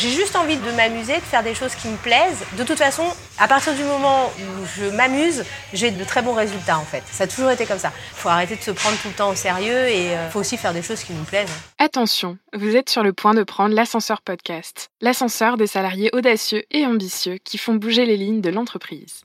J'ai juste envie de m'amuser, de faire des choses qui me plaisent. De toute façon, à partir du moment où je m'amuse, j'ai de très bons résultats en fait. Ça a toujours été comme ça. Il faut arrêter de se prendre tout le temps au sérieux et il euh, faut aussi faire des choses qui nous plaisent. Attention, vous êtes sur le point de prendre l'ascenseur podcast. L'ascenseur des salariés audacieux et ambitieux qui font bouger les lignes de l'entreprise.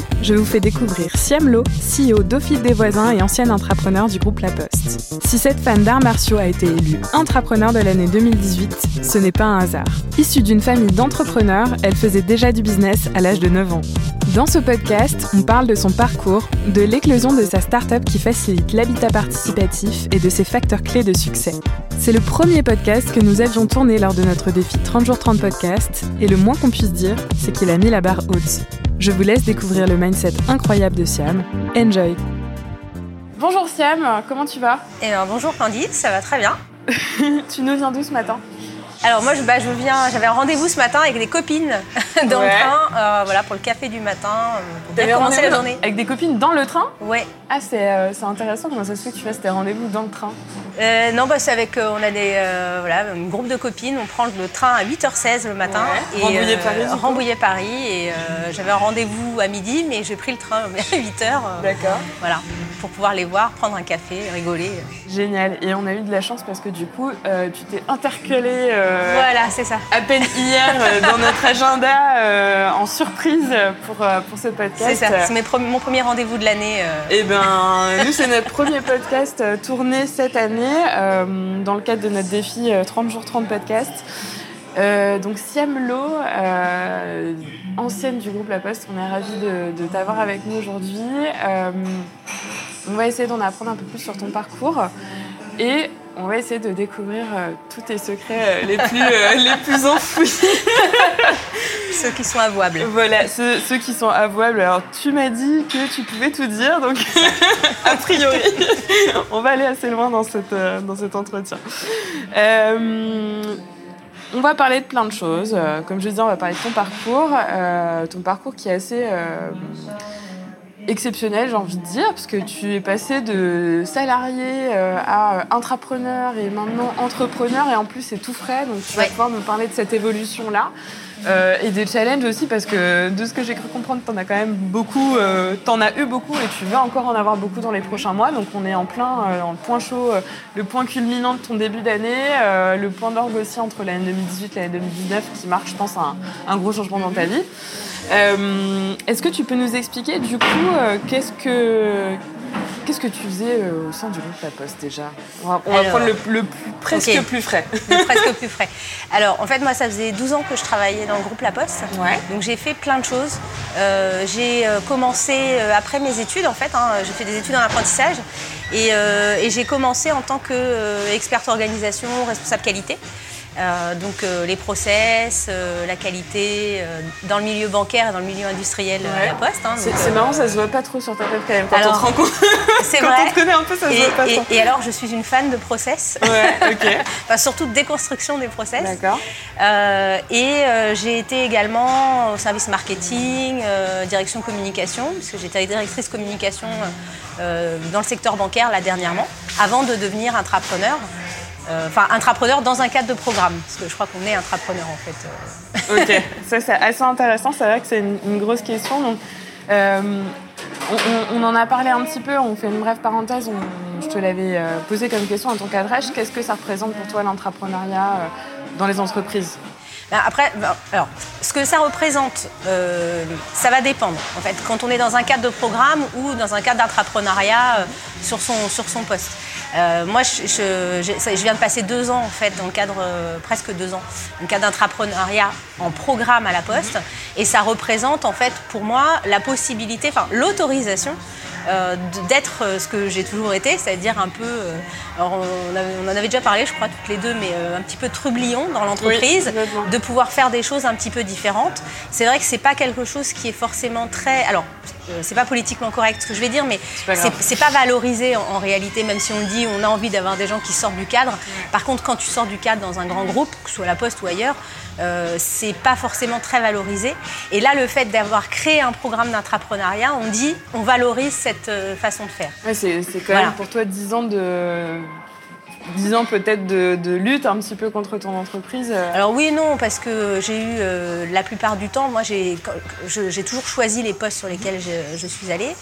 je vous fais découvrir Siam Lo, CEO d'Office des voisins et ancienne entrepreneur du groupe La Poste. Si cette fan d'arts martiaux a été élue intrapreneur de l'année 2018, ce n'est pas un hasard. Issue d'une famille d'entrepreneurs, elle faisait déjà du business à l'âge de 9 ans. Dans ce podcast, on parle de son parcours, de l'éclosion de sa start-up qui facilite l'habitat participatif et de ses facteurs clés de succès. C'est le premier podcast que nous avions tourné lors de notre défi 30 jours 30 podcasts, et le moins qu'on puisse dire, c'est qu'il a mis la barre haute. Je vous laisse découvrir le mindset incroyable de Siam. Enjoy Bonjour Siam, comment tu vas? Eh bien, bonjour Candice, ça va très bien. tu nous viens d'où ce matin? Alors moi, je, bah, je viens, j'avais un rendez-vous ce matin avec des copines dans le train, euh, voilà, pour le café du matin, euh, pour bien commencer la journée. Avec des copines dans le train? Ouais. Ah, euh, c'est intéressant, comment ça se fait que tu fasses tes rendez-vous dans le train? Non, bah, c'est avec, on a des, voilà, un groupe de copines, on prend le train à 8h16 le matin. Et, Rambouillet-Paris Rambouillet-Paris, et j'avais un rendez-vous à midi, mais j'ai pris le train à 8h. D'accord. Voilà, pour pouvoir les voir, prendre un café, rigoler. Génial, et on a eu de la chance parce que du coup, tu t'es intercalé euh, voilà, c'est ça. À peine hier euh, dans notre agenda euh, en surprise pour, pour ce podcast. C'est ça, c'est mon premier rendez-vous de l'année. Eh bien, nous, c'est notre premier podcast tourné cette année dans le cadre de notre défi 30 jours 30 podcasts. donc Siam Lo, ancienne du groupe La Poste, on est ravis de, de t'avoir avec nous aujourd'hui. on va essayer d'en apprendre un peu plus sur ton parcours. Et on va essayer de découvrir euh, tous tes secrets euh, les, plus, euh, les plus enfouis. ceux qui sont avouables. Voilà, ceux, qui sont avouables. Alors, tu m'as dit que tu pouvais tout dire, donc a priori, on va aller assez loin dans, cette, dans cet entretien. on va parler de plein de choses. Comme je disais, on va parler de ton parcours. ton parcours qui est assez exceptionnel, j'ai envie de dire, parce que tu es passé de salarié euh, à intrapreneur et maintenant entrepreneur, et en plus c'est tout frais, donc tu vas pouvoir me parler de cette évolution-là. Euh, et des challenges aussi, parce que de ce que j'ai cru comprendre, t'en as quand même beaucoup, euh, t'en as eu beaucoup et tu vas encore en avoir beaucoup dans les prochains mois. Donc on est en plein, dans le point chaud, le point culminant de ton début d'année, le point d'orgue aussi entre l'année 2018 et l'année 2019 qui marque, je pense, un, un gros changement dans ta vie. Euh, est-ce que tu peux nous expliquer du coup euh, qu'est-ce que Qu'est-ce que tu faisais euh, au sein du groupe La Poste déjà? On va, prendre le, presque plus frais. Le presque plus frais. Alors en fait moi ça faisait 12 ans que je travaillais dans le groupe La Poste. Ouais. Donc j'ai fait plein de choses. j'ai commencé après mes études en fait. Hein, j'ai fait des études en apprentissage et, et j'ai commencé en tant qu'experte organisation, responsable qualité. Euh, donc euh, les process, euh, la qualité dans le milieu bancaire et dans le milieu industriel à la poste. Hein, c'est marrant, ça se voit pas trop sur ta tête quand même. Quand on te rend compte, c'est quand on te connaît un peu, ça et, se voit pas et, trop. Et alors, je suis une fan de process. Ouais, ok. enfin, surtout de déconstruction des process. D'accord. et j'ai été également au service marketing, direction communication, puisque j'étais directrice communication dans le secteur bancaire là dernièrement, avant de devenir intrapreneur. Euh, enfin intrapreneur dans un cadre de programme, parce que je crois qu'on est intrapreneur en fait. Euh. ok, ça c'est assez intéressant, c'est vrai que c'est une, grosse question. Donc, euh, on, en a parlé un petit peu, on fait une brève parenthèse, je te l'avais posé comme question en ton cadrage, qu'est-ce que ça représente pour toi l'entrepreneuriat dans les entreprises? Ben, après, ben, alors, ce que ça représente, ça va dépendre. En fait, quand on est dans un cadre de programme ou dans un cadre d'entrepreneuriat sur, son, sur son poste. Euh, moi, je, viens de passer deux ans, en fait, dans le cadre, euh, presque deux ans, dans le cadre d'entrepreneuriat en programme à la Poste. Et ça représente, en fait, pour moi, la possibilité, enfin, l'autorisation euh, d'être euh, ce que j'ai toujours été, c'est-à-dire un peu, euh, alors on, avait- on en avait déjà parlé, je crois toutes les deux, mais euh, un petit peu trublion dans l'entreprise, de pouvoir faire des choses un petit peu différentes. C'est vrai que c'est pas quelque chose qui est forcément très, alors c'est pas politiquement correct ce que je vais dire, mais pas c'est c'est pas valorisé en, en réalité, même si on le dit, on a envie d'avoir des gens qui sortent du cadre. Par contre, quand tu sors du cadre dans un grand groupe, que ce soit la Poste ou ailleurs, euh, c'est pas forcément très valorisé. Et là, le fait d'avoir créé un programme d'intrapreneuriat, on dit, on valorise cette euh, façon de faire. Ouais, c'est c'est quand Voilà. même pour toi 10 ans de. 10 ans peut-être de, de lutte un petit peu contre ton entreprise. euh. Alors oui et non, parce que j'ai eu euh, la plupart du temps, moi j'ai je- j'ai toujours choisi les postes sur lesquels je, je suis allée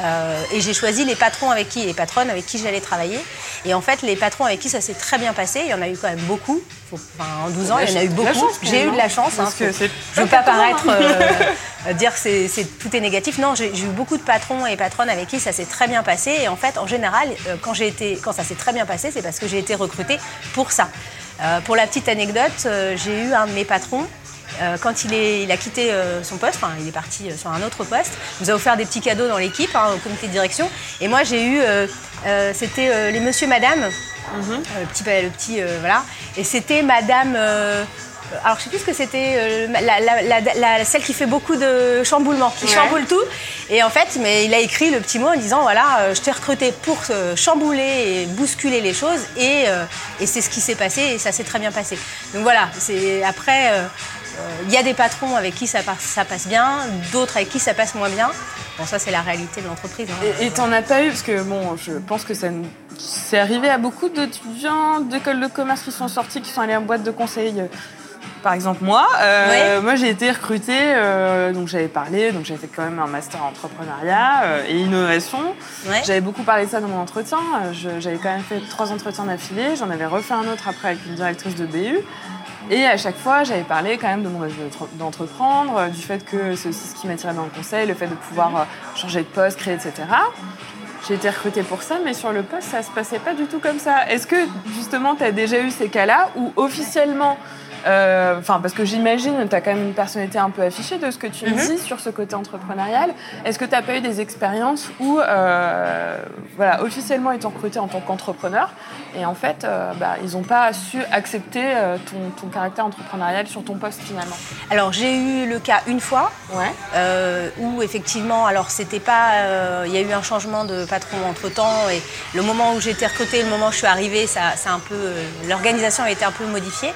euh, et j'ai choisi les patrons avec qui, les patronnes avec qui j'allais travailler. Et en fait, les patrons avec qui ça s'est très bien passé, il y en a eu quand même beaucoup. Faut- enfin, en 12 ans, il y en a eu beaucoup. J'ai eu de la chance. Parce hein, que faut- je veux pas paraître euh, dire que tout est négatif. Non, j'ai eu beaucoup de patrons et patronnes avec qui ça s'est très bien passé. Et en fait, en général, euh, quand, j'ai été, quand ça s'est très bien passé, c'est parce que j'ai été recrutée pour ça. Euh, pour la petite anecdote, j'ai eu un de mes patrons. Euh, quand il, est, il a quitté euh, son poste, enfin il est parti euh, sur un autre poste, il nous a offert des petits cadeaux dans l'équipe, hein, au comité de direction. Et moi j'ai eu, c'était les monsieur madame, euh, le petit, le petit voilà. Et c'était Madame. alors je sais plus ce que c'était, la, la- la- la- celle qui fait beaucoup de chamboulements, qui Ouais. chamboule tout. Et en fait, mais il a écrit le petit mot en disant voilà, je t'ai recruté pour chambouler et bousculer les choses. Et, et c'est ce qui s'est passé et ça s'est très bien passé. Donc voilà, c'est après. Euh, Il y a des patrons avec qui ça passe, ça passe bien, d'autres avec qui ça passe moins bien. Bon, ça, c'est la réalité de l'entreprise. hein. Et- t'en as pas eu, parce que bon, je pense que ça c'est arrivé à beaucoup d'étudiants d'écoles de commerce qui sont sortis, qui sont allés en boîte de conseil. euh, Par exemple, moi, euh, moi j'ai été recrutée, euh, donc j'avais parlé, donc j'avais fait quand même un master en entrepreneuriat euh, et innovation. J'avais beaucoup parlé de ça dans mon entretien. J'avais quand même fait trois entretiens d'affilée. J'en avais refait un autre après avec une directrice de BU. Et à chaque fois, j'avais parlé quand même de mon envie d'entre- d'entreprendre, du fait que c'est aussi ce qui m'attirait dans le conseil, le fait de pouvoir euh, changer de poste, créer, etc. J'ai été recrutée pour ça, mais sur le poste, ça se passait pas du tout comme ça. Est-ce que justement, tu as déjà eu ces cas-là où officiellement, euh, enfin parce que j'imagine, tu as quand même une personnalité un peu affichée de ce que tu me dis sur ce côté entrepreneurial. Est-ce que tu n'as pas eu des expériences où, euh, voilà, officiellement étant recruté en tant qu'entrepreneur, et en fait, euh, bah, ils n'ont pas su accepter ton, ton caractère entrepreneurial sur ton poste finalement? Alors, j'ai eu le cas une fois. Ouais. où effectivement, alors c'était pas, il y a eu un changement de patron entre temps et le moment où j'ai été recrutée, le moment où je suis arrivée, ça, ça un peu, l'organisation a été un peu modifiée.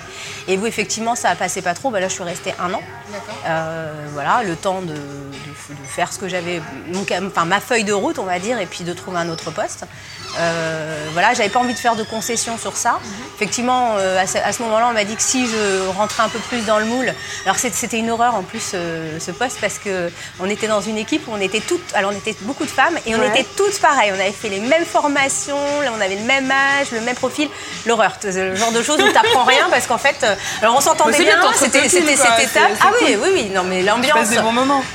Et où effectivement ça passait pas trop, bah là je suis restée un an. Euh, voilà, le temps de, de- de faire ce que j'avais, enfin ma feuille de route, on va dire, et puis de trouver un autre poste. Euh, voilà, j'avais pas envie de faire de concessions sur ça. Effectivement, euh, à ce, moment-là, on m'a dit que si je rentrais un peu plus dans le moule, alors c'était une horreur en plus euh, ce poste parce que on était dans une équipe où on était toutes, alors on était beaucoup de femmes et on Ouais. était toutes pareilles. On avait fait les mêmes formations, on avait le même âge, le même profil. L'horreur, le genre de choses où t'apprends rien parce qu'en fait, alors on s'entendait bien, bien, c'était cette étape. Ah oui, cool. oui, oui, non mais l'ambiance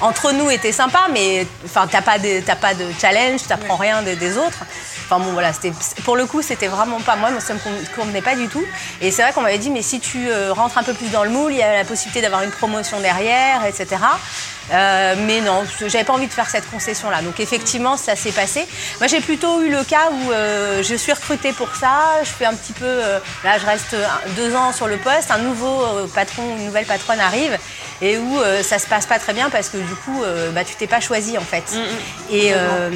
entre nous était sympa, mais enfin t'as pas de pas de challenge, t'apprends rien des, des autres. Enfin bon voilà, pour le coup c'était vraiment pas moi, ça me con- convenait pas du tout. Et c'est vrai qu'on m'avait dit mais si tu euh, rentres un peu plus dans le moule, il y a la possibilité d'avoir une promotion derrière, etc. Euh, mais non, j'avais pas envie de faire cette concession-là. Donc effectivement, ça s'est passé. Moi, j'ai plutôt eu le cas où euh, je suis recrutée pour ça. Je fais un petit peu. euh, là, je reste deux ans sur le poste. Un nouveau euh, patron, une nouvelle patronne arrive et où euh, ça se passe pas très bien parce que du coup, euh, bah, tu t'es pas choisi en fait. Et, euh,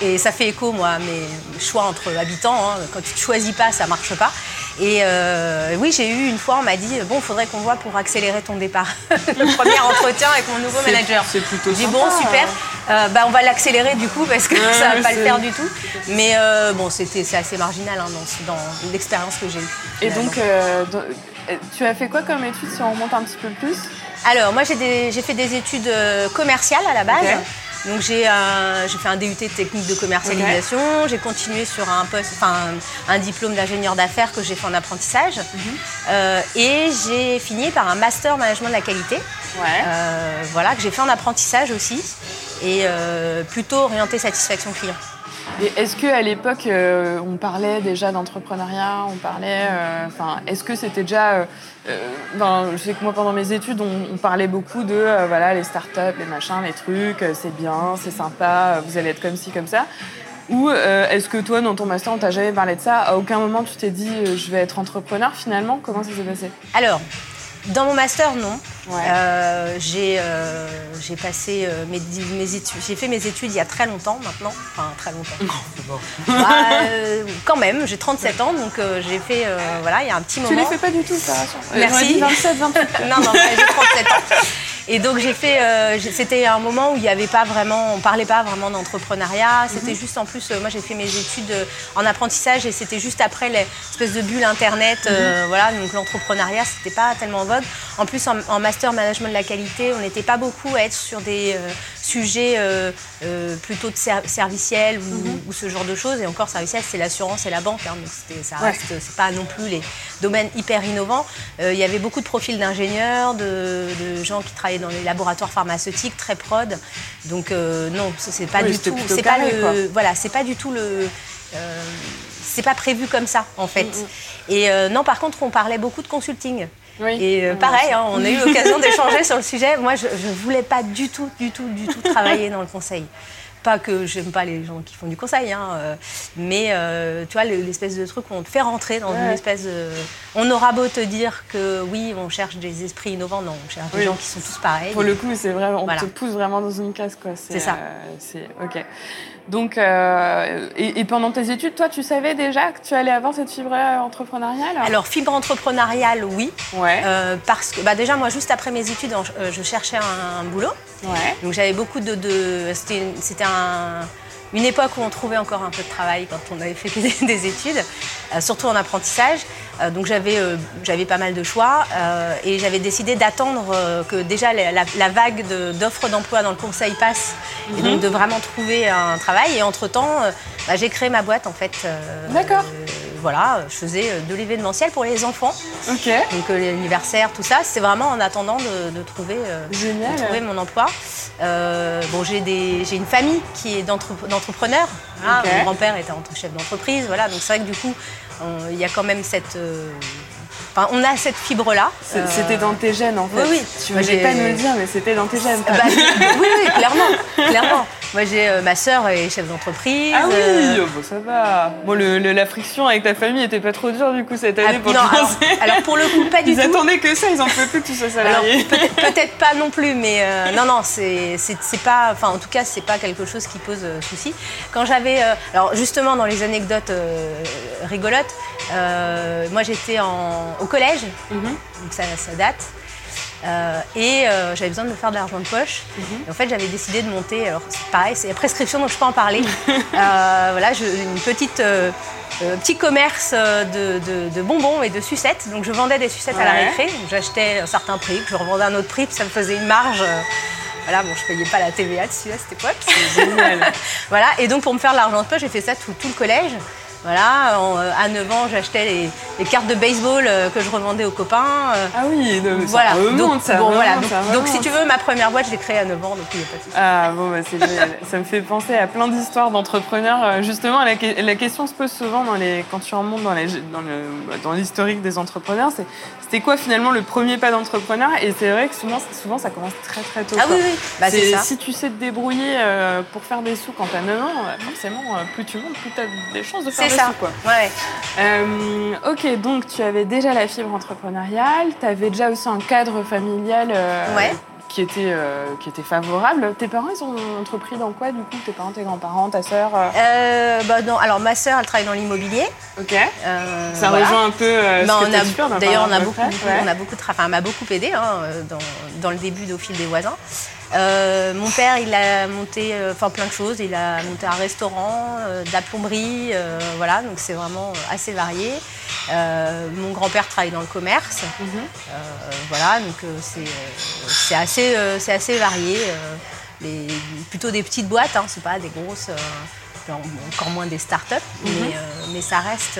et ça fait écho, moi, à mes choix entre habitants. hein. Quand tu te choisis pas, ça marche pas. Et euh, oui, j'ai eu une fois, on m'a dit bon, il faudrait qu'on voit pour accélérer ton départ. le premier entretien avec mon nouveau manager. c'est plutôt J'ai dit bon, super. Euh, bah, on va l'accélérer du coup parce que Ouais, ça va pas le faire du tout. Mais euh, bon, c'était c'est assez marginal hein, dans, dans l'expérience que j'ai eue. Et donc, euh, euh, tu as fait quoi comme études si on remonte un petit peu plus? Alors, moi, j'ai des- j'ai fait des études euh, commerciales à la base. Donc, j'ai j'ai fait un DUT de technique de commercialisation. J'ai continué sur un poste, enfin, un diplôme d'ingénieur d'affaires que j'ai fait en apprentissage. Mhm. Euh, et j'ai fini par un master management de la qualité. Ouais. Euh, voilà, que j'ai fait en apprentissage aussi. Et euh, plutôt orienté satisfaction client. Et est-ce qu'à l'époque, euh, on parlait déjà d'entrepreneuriat On parlait. euh, Enfin, est-ce que c'était déjà. euh, euh, je sais que moi, pendant mes études, on, on parlait beaucoup de voilà, les startups, les machins, les trucs, c'est bien, c'est sympa, vous allez être comme ci, comme ça. Ou est-ce que toi, dans ton master, on t'a jamais parlé de ça? À aucun moment, tu t'es dit, je vais être entrepreneur finalement? Comment ça s'est passé? Alors, dans mon master, non. Ouais. Euh, j'ai euh, j'ai passé euh, mes, mes études, j'ai fait mes études il y a très longtemps maintenant, enfin très longtemps. Bah, euh, quand même, j'ai 37 ans, donc euh, j'ai fait, euh, voilà, il y a un petit Tu moment. les fais pas du tout, ça Merci. j'aurais dit 27, 28. non, non, j'ai 37 ans. Et donc j'ai fait, euh, c'était un moment où il n'y avait pas vraiment, on parlait pas vraiment d'entrepreneuriat. C'était juste en plus, euh, moi j'ai fait mes études euh, en apprentissage et c'était juste après l'espèce de bulle internet, euh, voilà. Donc l'entrepreneuriat c'était pas tellement en vogue. En plus en, en master management de la qualité, on n'était pas beaucoup à être sur des euh, sujets euh, euh, plutôt de ser- serviciels ou, ou ce genre de choses. Et encore serviciel, c'est l'assurance et la banque, hein, donc ça Ouais. reste, c'est pas non plus les domaines hyper innovants. Euh, il y avait beaucoup de profils d'ingénieurs, de, de gens qui travaillaient dans les laboratoires pharmaceutiques, très prod. Donc euh, non, c'est pas Oui, du tout, c'est pas quoi. le, voilà, c'est pas du tout le, euh, c'est pas prévu comme ça en fait. Mm, Et euh, non, par contre, on parlait beaucoup de consulting. Oui. Et euh, Ouais, pareil, hein, on a eu l'occasion d'échanger sur le sujet. Moi, je ne voulais pas du tout, du tout, du tout travailler dans le conseil. Pas que j'aime pas les gens qui font du conseil, hein, euh, mais euh, tu vois, le- l'espèce de truc où on te fait rentrer dans une espèce de. On aura beau te dire que oui, on cherche des esprits innovants, non, on cherche des gens qui sont tous pareils. Pour le coup, c'est vrai, on Voilà. te pousse vraiment dans une case, quoi. C'est ça. c'est ok. Donc, euh, et, et pendant tes études, toi, tu savais déjà que tu allais avoir cette fibre entrepreneuriale? Alors, fibre entrepreneuriale, oui. ouais, Euh, parce que bah, déjà, moi, juste après mes études, euh, je cherchais un, un boulot. ouais. Donc j'avais beaucoup de... de- c'était un- une époque où on trouvait encore un peu de travail quand on avait fait des, des études, euh, surtout en apprentissage. Euh, donc j'avais euh, j'avais pas mal de choix et j'avais décidé d'attendre que déjà la, la- la vague de- d'offres d'emploi dans le conseil passe et donc de vraiment trouver un travail. Et entre-temps, bah, j'ai créé ma boîte en fait. D'accord. Voilà, je faisais euh, de l'événementiel pour les enfants, Ok. donc euh, l'anniversaire, tout ça. C'était vraiment en attendant de, de trouver, euh, Génial. de trouver mon emploi. Euh, bon, j'ai une famille qui est d'entre- d'entrepreneurs. Ok. Mon grand-père était entre- chef d'entreprise, voilà. Donc c'est vrai que du coup, on- il y a quand même cette, euh, enfin, on a cette fibre-là. C'est- C'était dans tes gènes, en fait. oui, oui. Tu j'ai- pas nous le dire, mais c'était dans tes gènes. bah, oui, oui, clairement, clairement. Moi, j'ai euh, ma sœur est chef d'entreprise. Ah oui, euh, oh, bon, ça va. Bon, le, le- la friction avec ta famille était pas trop dure, du coup, cette année, ah, pour non, alors, pour le coup, pas du Ils tout. attendaient que ça, ils en pouvaient plus tous ces Alors salariés. peut-être pas non plus, mais euh, non, non, c'est pas, enfin en tout cas, c'est pas quelque chose qui pose souci. Quand j'avais, alors justement dans les anecdotes rigolotes, moi j'étais au collège, Mhm. donc ça, ça date. Euh, et euh, j'avais besoin de me faire de l'argent de poche. Mhm. Et en fait, j'avais décidé de monter. Alors, c'est pareil, c'est la prescription, donc je peux en parler. Euh, voilà, une petite petit commerce de, de- de bonbons et de sucettes. Donc, je vendais des sucettes à la récré. J'achetais un certain prix, je revendais un autre prix, puis ça me faisait une marge. voilà, bon, je payais pas la TVA dessus à cette époque. C'est génial. Voilà, et donc pour me faire de l'argent de poche, j'ai fait ça tout, tout le collège. Voilà, en, euh, à 9 ans, j'achetais les, les cartes de baseball euh, que je revendais aux copains. euh, Ah oui, non, mais voilà, ça remonte, donc, ça bon, remonte, voilà. Donc, ça donc, si tu veux, ma première boîte, je l'ai créée à 9 ans, donc il n'y a pas de souci. Ah bon, bah, c'est génial. Ça me fait penser à plein d'histoires d'entrepreneurs. Justement, la, que- la question se pose souvent dans les, quand tu remontes dans, les, dans, l'historique des entrepreneurs, c'est c'était quoi finalement le premier pas d'entrepreneur? Et c'est vrai que souvent, souvent ça commence très très tôt. Ah quoi. oui, oui, bah, c'est ça. Si tu sais te débrouiller pour faire des sous quand t'as 9 ans, forcément, plus tu montes, plus t'as des chances de faire des ça. sous. Quoi. Ouais. Euh, ok, donc tu avais déjà la fibre entrepreneuriale, tu avais déjà aussi un cadre familial euh, Ouais. qui, était, euh, qui était favorable. Tes parents, ils ont entrepris dans quoi du coup? Tes parents, tes grands-parents, ta sœur bah, non, alors, ma sœur, elle travaille dans l'immobilier. Ok. Ça voilà. rejoint un peu Bah, D'ailleurs, on a beaucoup, Ouais. on a beaucoup, enfin, m'a beaucoup aidé hein, dans, dans le début d'Au fil des voisins. Euh, mon père, il a monté euh, enfin, plein de choses. Il a monté un restaurant, euh, de la plomberie, euh, voilà, donc c'est vraiment assez varié. Mon grand-père travaille dans le commerce, Mhm. Voilà, donc c'est assez, c'est assez varié. les- plutôt des petites boîtes, hein, c'est pas des grosses, encore moins des start-up, Mhm. mais, mais ça reste.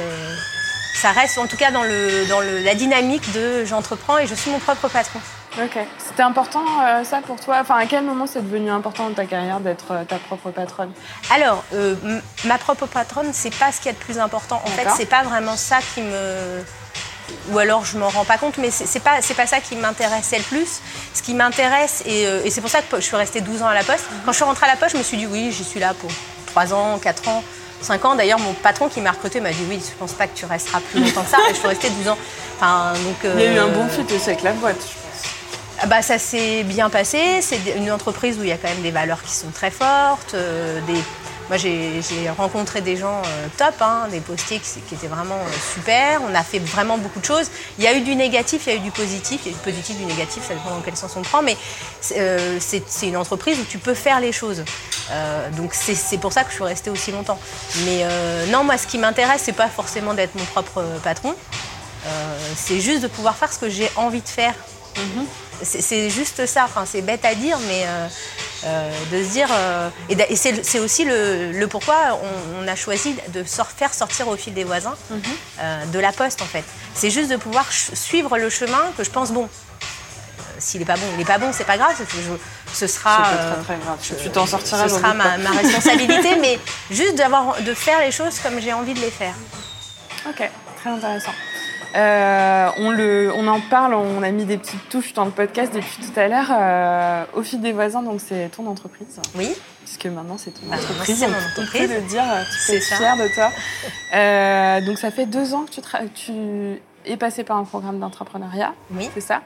ça reste en tout cas dans, le, dans le- la dynamique de j'entreprends et je suis mon propre patron. Ok. C'était important euh, ça pour toi? Enfin, à quel moment c'est devenu important dans ta carrière d'être euh, ta propre patronne? Alors, euh, ma propre patronne, c'est pas ce qu'il y a de plus important. En fait, c'est pas vraiment ça qui me. Ou alors je m'en rends pas compte, mais c'est pas, pas ça qui m'intéressait le plus. Ce qui m'intéresse, et, et c'est pour ça que je suis restée 12 ans à la Poste, quand je suis rentrée à la Poste, je me suis dit oui, j'y suis là pour 3 ans, 4 ans, 5 ans. D'ailleurs, mon patron qui m'a recrutée m'a dit oui, je pense pas que tu resteras plus longtemps que ça. Et je suis restée 12 ans. Enfin, donc, Il y a eu un bon fit aussi avec la boîte, je Bah, ça s'est bien passé. C'est une entreprise où il y a quand même des valeurs qui sont très fortes. euh. Moi, j'ai rencontré des gens euh, top, hein, des postiers qui, étaient vraiment euh, super. On a fait vraiment beaucoup de choses. Il y a eu du négatif, il y a eu du positif. Il y a eu du positif, du négatif, ça dépend dans quel sens on prend. Mais c'est une entreprise où tu peux faire les choses. Donc, c'est pour ça que je suis restée aussi longtemps. Mais non, moi, ce qui m'intéresse, c'est pas forcément d'être mon propre patron. C'est juste de pouvoir faire ce que j'ai envie de faire. C'est c'est juste ça, enfin, c'est bête à dire, mais euh, euh, de se dire. euh, et c'est aussi le, le pourquoi on, on a choisi de faire sortir au fil des voisins euh, de la poste, en fait. C'est juste de pouvoir suivre le chemin que je pense bon. S'il n'est pas bon, il n'est pas bon, c'est pas grave, je- ce sera. Très, très grave. Tu- tu t'en sortiras. ce sera ma, ma responsabilité, mais juste d'avoir, de faire les choses comme j'ai envie de les faire. Ok, très intéressant. Euh, on, le, on en parle, on a mis des petites touches dans le podcast depuis tout à l'heure. Euh, au fil des voisins, donc c'est ton entreprise, Oui, puisque maintenant c'est ton Bah, entreprise. c'est mon on peut entreprise. le dire, tu C'est peux être ça. fière de toi. Euh, donc ça fait deux ans que tu, tu es passé par un programme d'entrepreneuriat, oui. c'est ça?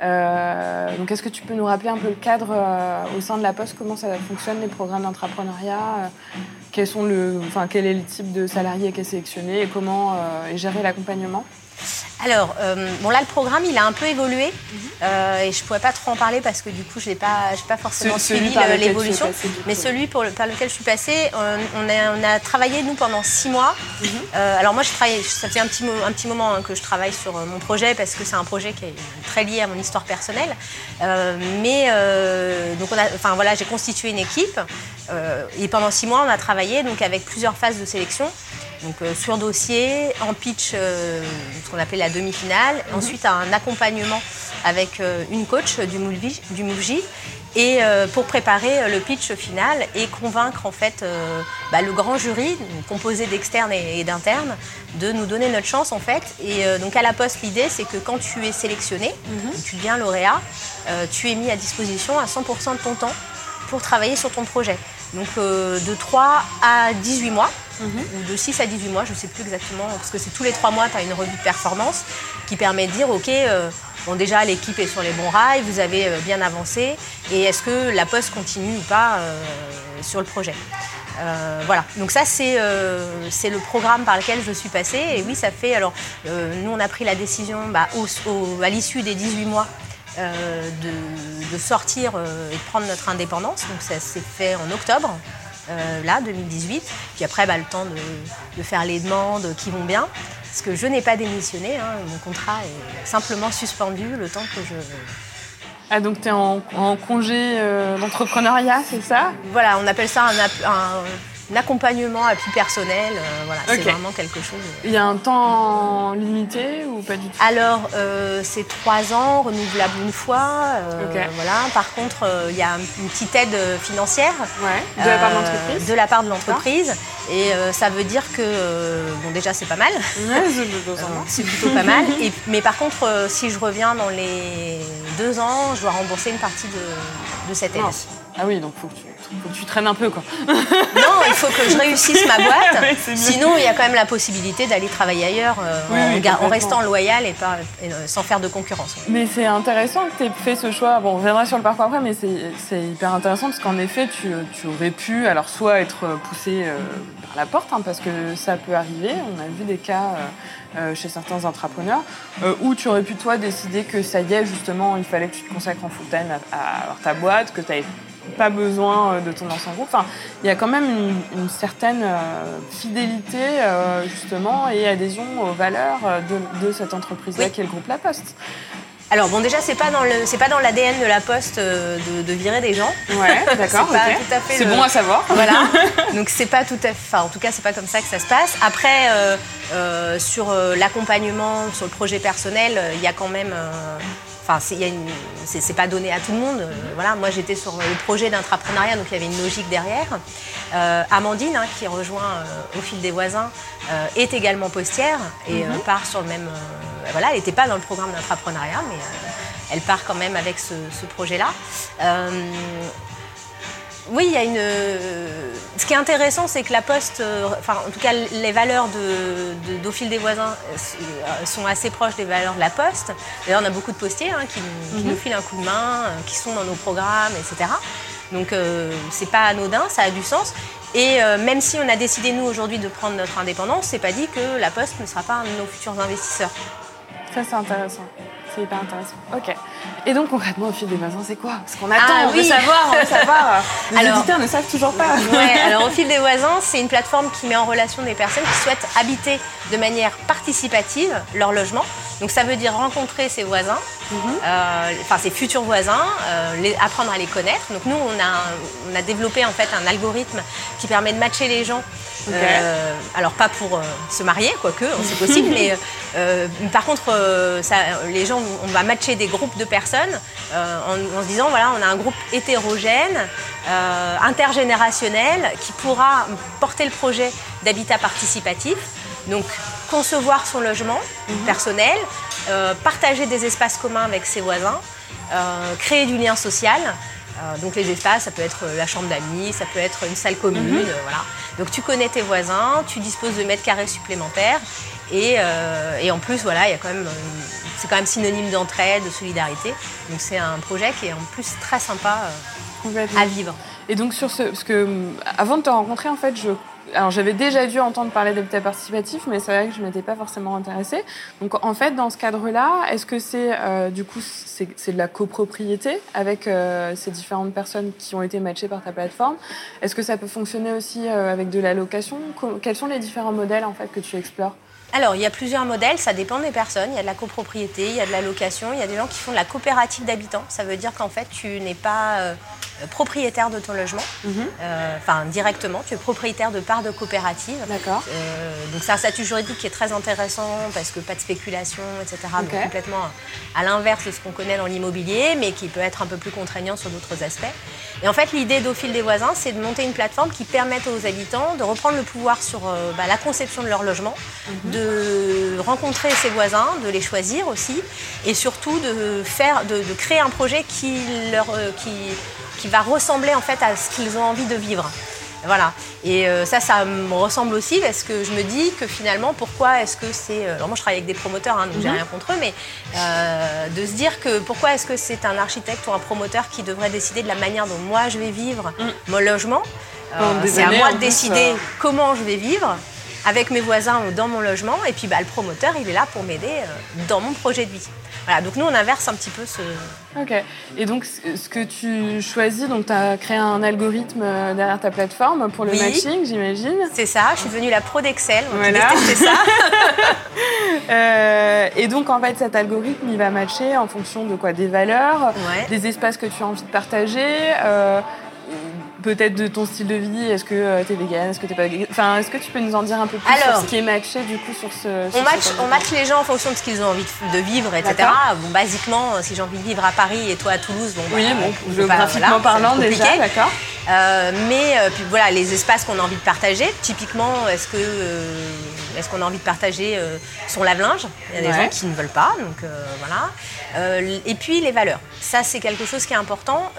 Euh, donc, est-ce que tu peux nous rappeler un peu le cadre euh, au sein de la Poste? Comment ça fonctionne les programmes d'entrepreneuriat? Euh, quels sont le, enfin, Quel est le type de salarié qui est sélectionné et comment euh, est géré l'accompagnement? Alors, euh, bon là, le programme, il a un peu évolué euh, et je ne pourrais pas trop en parler parce que du coup, je n'ai pas, pas forcément Ce- suivi l'évolution. Mais celui pour le- par lequel je suis passée, on, a, on a travaillé, nous, pendant six mois. Mhm. Euh, alors moi, je travaille, ça fait un petit, un petit moment hein, que je travaille sur mon projet parce que c'est un projet qui est très lié à mon histoire personnelle. Mais donc, on a, enfin, voilà, j'ai constitué une équipe et pendant six mois, on a travaillé donc, avec plusieurs phases de sélection. Donc euh, sur dossier, en pitch, euh, ce qu'on appelait la demi-finale. Ensuite, un accompagnement avec euh, une coach du Mouv'J, du et pour préparer le pitch final et convaincre en fait bah, le grand jury, composé d'externes et, d'internes, de nous donner notre chance en fait. Et donc à la poste, l'idée c'est que quand tu es sélectionné, tu deviens lauréat, tu es mis à disposition à 100% de ton temps pour travailler sur ton projet. Donc de 3 à 18 mois, ou de 6 à 18 mois, je ne sais plus exactement, parce que c'est tous les 3 mois, tu as une revue de performance qui permet de dire, OK, euh, bon déjà l'équipe est sur les bons rails, vous avez euh, bien avancé, et est-ce que la poste continue ou pas euh, sur le projet? Euh, voilà, donc ça c'est euh, le programme par lequel je suis passée. Et oui, ça fait. Alors, euh, nous on a pris la décision bah, au- au- à l'issue des 18 mois euh, de, de sortir et de prendre notre indépendance. Donc ça s'est fait en octobre, euh, là, 2018. Puis après, bah, le temps de, de faire les demandes qui vont bien. Parce que je n'ai pas démissionné, hein, mon contrat est simplement suspendu le temps que je. Ah, donc tu es en, en congé euh, d'entrepreneuriat, c'est ça? Voilà, on appelle ça un, un- un accompagnement à vie personnelle. euh, voilà, c'est vraiment quelque chose. Il y a un temps limité ou pas du tout? Alors, euh, c'est trois ans, renouvelable une fois. euh. Voilà. Par contre, euh, il y a un- une petite aide financière. Ouais. De la part de euh, l'entreprise De la part de l'entreprise. Et euh, ça veut dire que, euh, bon, déjà, c'est pas mal. Ouais, Euh, c'est plutôt pas mal. Et, mais par contre, euh, si je reviens dans les deux ans, je dois rembourser une partie de, de cette aide. Ah oui, donc faut que, tu, faut que tu traînes un peu quoi. Non, il faut que je réussisse ma boîte. Ouais. Sinon, il y a quand même la possibilité d'aller travailler ailleurs euh, Oui, en, oui, restant loyal et, pas, et, euh, sans faire de concurrence. Mais c'est intéressant que tu aies fait ce choix. Bon, on reviendra sur le parcours après, mais c'est hyper intéressant parce qu'en effet, tu, tu aurais pu alors soit être poussé euh, par la porte, hein, parce que ça peut arriver. On a vu des cas euh, chez certains entrepreneurs, ou tu aurais pu toi décider que ça y est, justement, il fallait que tu te consacres en full time à, à avoir ta boîte, que tu n'avais pas besoin euh, de ton ancien groupe. Enfin, il y a quand même une, une certaine euh, fidélité, euh, justement, et adhésion aux valeurs de, de cette entreprise-là Oui. qui est le groupe La Poste. Alors bon déjà c'est pas dans le c'est pas dans l'ADN de la Poste de, de virer des gens. Ouais, d'accord. C'est le- bon à savoir. Voilà. Donc c'est pas tout à fait. Enfin, en tout cas, c'est pas comme ça que ça se passe. Après, euh, euh, sur euh, l'accompagnement, sur le projet personnel, il y a quand même. Enfin, c'est pas donné à tout le monde. Euh, voilà, moi j'étais sur le projet d'entrepreneuriat, donc il y avait une logique derrière. Euh, Amandine, hein, qui rejoint euh, au fil des voisins, euh, est également postière et euh, part sur le même. voilà, elle n'était pas dans le programme d'entrepreneuriat, mais elle part quand même avec ce, ce projet-là. Oui, il y a une. euh, Ce qui est intéressant, c'est que la Poste, euh, enfin, en tout cas, les valeurs de, de- d'Au fil des voisins euh, sont assez proches des valeurs de la Poste. D'ailleurs, on a beaucoup de postiers hein, qui, nous- qui nous filent un coup de main, qui sont dans nos programmes, etc. Donc, euh, c'est pas anodin, ça a du sens. Et euh, même si on a décidé, nous, aujourd'hui, de prendre notre indépendance, c'est pas dit que la Poste ne sera pas un de nos futurs investisseurs. Ça, c'est intéressant. C'est hyper intéressant. Ok. Et donc, concrètement, au fil des voisins, c'est quoi? Ce qu'on attend, Ah, on veut savoir, on veut savoir. Les Alors- auditeurs ne savent toujours pas. Ouais, alors au fil des voisins, c'est une plateforme qui met en relation des personnes qui souhaitent habiter de manière participative leur logement. Donc ça veut dire rencontrer ses voisins, euh, enfin ses futurs voisins, euh, les- apprendre à les connaître. Donc nous, on a, on a développé en fait un algorithme qui permet de matcher les gens. Euh, alors pas pour se marier, quoique, hein, c'est possible, mais par contre, ça, les gens, on va matcher des groupes de personnes en, en se disant, voilà, on a un groupe hétérogène, intergénérationnel, qui pourra porter le projet d'habitat participatif. Donc, concevoir son logement personnel, euh, partager des espaces communs avec ses voisins, euh, créer du lien social. Euh, donc les espaces, ça peut être la chambre d'amis, ça peut être une salle commune, euh, voilà. Donc tu connais tes voisins, tu disposes de mètres carrés supplémentaires et, euh, et en plus voilà, il y a quand même, c'est quand même synonyme d'entraide, de solidarité. Donc c'est un projet qui est en plus très sympa euh, à vivre. Et donc sur ce, parce que avant de te rencontrer, en fait, je, alors j'avais déjà dû entendre parler d'habitat participatif, mais c'est vrai que je m'étais pas forcément intéressée. Donc en fait, dans ce cadre-là, est-ce que c'est euh, du coup c'est c'est de la copropriété avec euh, ces différentes personnes qui ont été matchées par ta plateforme? Est-ce que ça peut fonctionner aussi euh, avec de la location Quels sont les différents modèles en fait que tu explores? Alors, il y a plusieurs modèles, ça dépend des personnes. Il y a de la copropriété, il y a de la location, il y a des gens qui font de la coopérative d'habitants. Ça veut dire qu'en fait, tu n'es pas euh, propriétaire de ton logement, euh, enfin directement, tu es propriétaire de parts de coopérative. D'accord. Euh, donc c'est un statut juridique qui est très intéressant parce que pas de spéculation, etc. Donc complètement à l'inverse de ce qu'on connaît dans l'immobilier, mais qui peut être un peu plus contraignant sur d'autres aspects. Et en fait, l'idée d'Au fil des voisins, c'est de monter une plateforme qui permette aux habitants de reprendre le pouvoir sur bah, la conception de leur logement, de rencontrer ses voisins, de les choisir aussi, et surtout de faire, de, de créer un projet qui leur, euh, qui, qui va ressembler en fait à ce qu'ils ont envie de vivre. Voilà. Et euh, ça, ça me ressemble aussi parce que je me dis que finalement, pourquoi est-ce que c'est. euh, Alors, moi, je travaille avec des promoteurs, hein, donc j'ai rien contre eux, mais euh, de se dire que pourquoi est-ce que c'est un architecte ou un promoteur qui devrait décider de la manière dont moi je vais vivre mon logement Euh, C'est à moi de décider comment je vais vivre avec mes voisins ou dans mon logement. Et puis, bah, le promoteur, il est là pour m'aider euh, dans mon projet de vie. Voilà. Donc, nous, on inverse un petit peu ce. Ok. Et donc, ce que tu choisis, donc tu as créé un algorithme euh, derrière ta plateforme pour le Oui. matching, j'imagine. C'est ça. Je suis devenue la pro d'Excel. Voilà. détesté ça. Euh, et donc, en fait, cet algorithme, il va matcher en fonction de quoi? Des valeurs, Ouais. des espaces que tu as envie de partager, euh, peut-être de ton style de vie. Est-ce que tu es vegan Est-ce que tu pas Enfin, est-ce que tu peux nous en dire un peu plus Alors, sur ce qui est matché, du coup, sur ce. sur On match, on les gens en fonction de ce qu'ils ont envie de, vivre, etc. Bon, basiquement, euh, si j'ai envie de vivre à Paris et toi à Toulouse, bon, Oui, bah, bon, pas- géographiquement voilà, parlant, déjà, d'accord. Euh, mais euh, puis voilà, les espaces qu'on a envie de partager, typiquement, est-ce que euh, est-ce qu'on a envie de partager euh, son lave-linge Il y a des gens qui ne veulent pas, donc euh, voilà. Euh, et puis les valeurs, ça c'est quelque chose qui est important.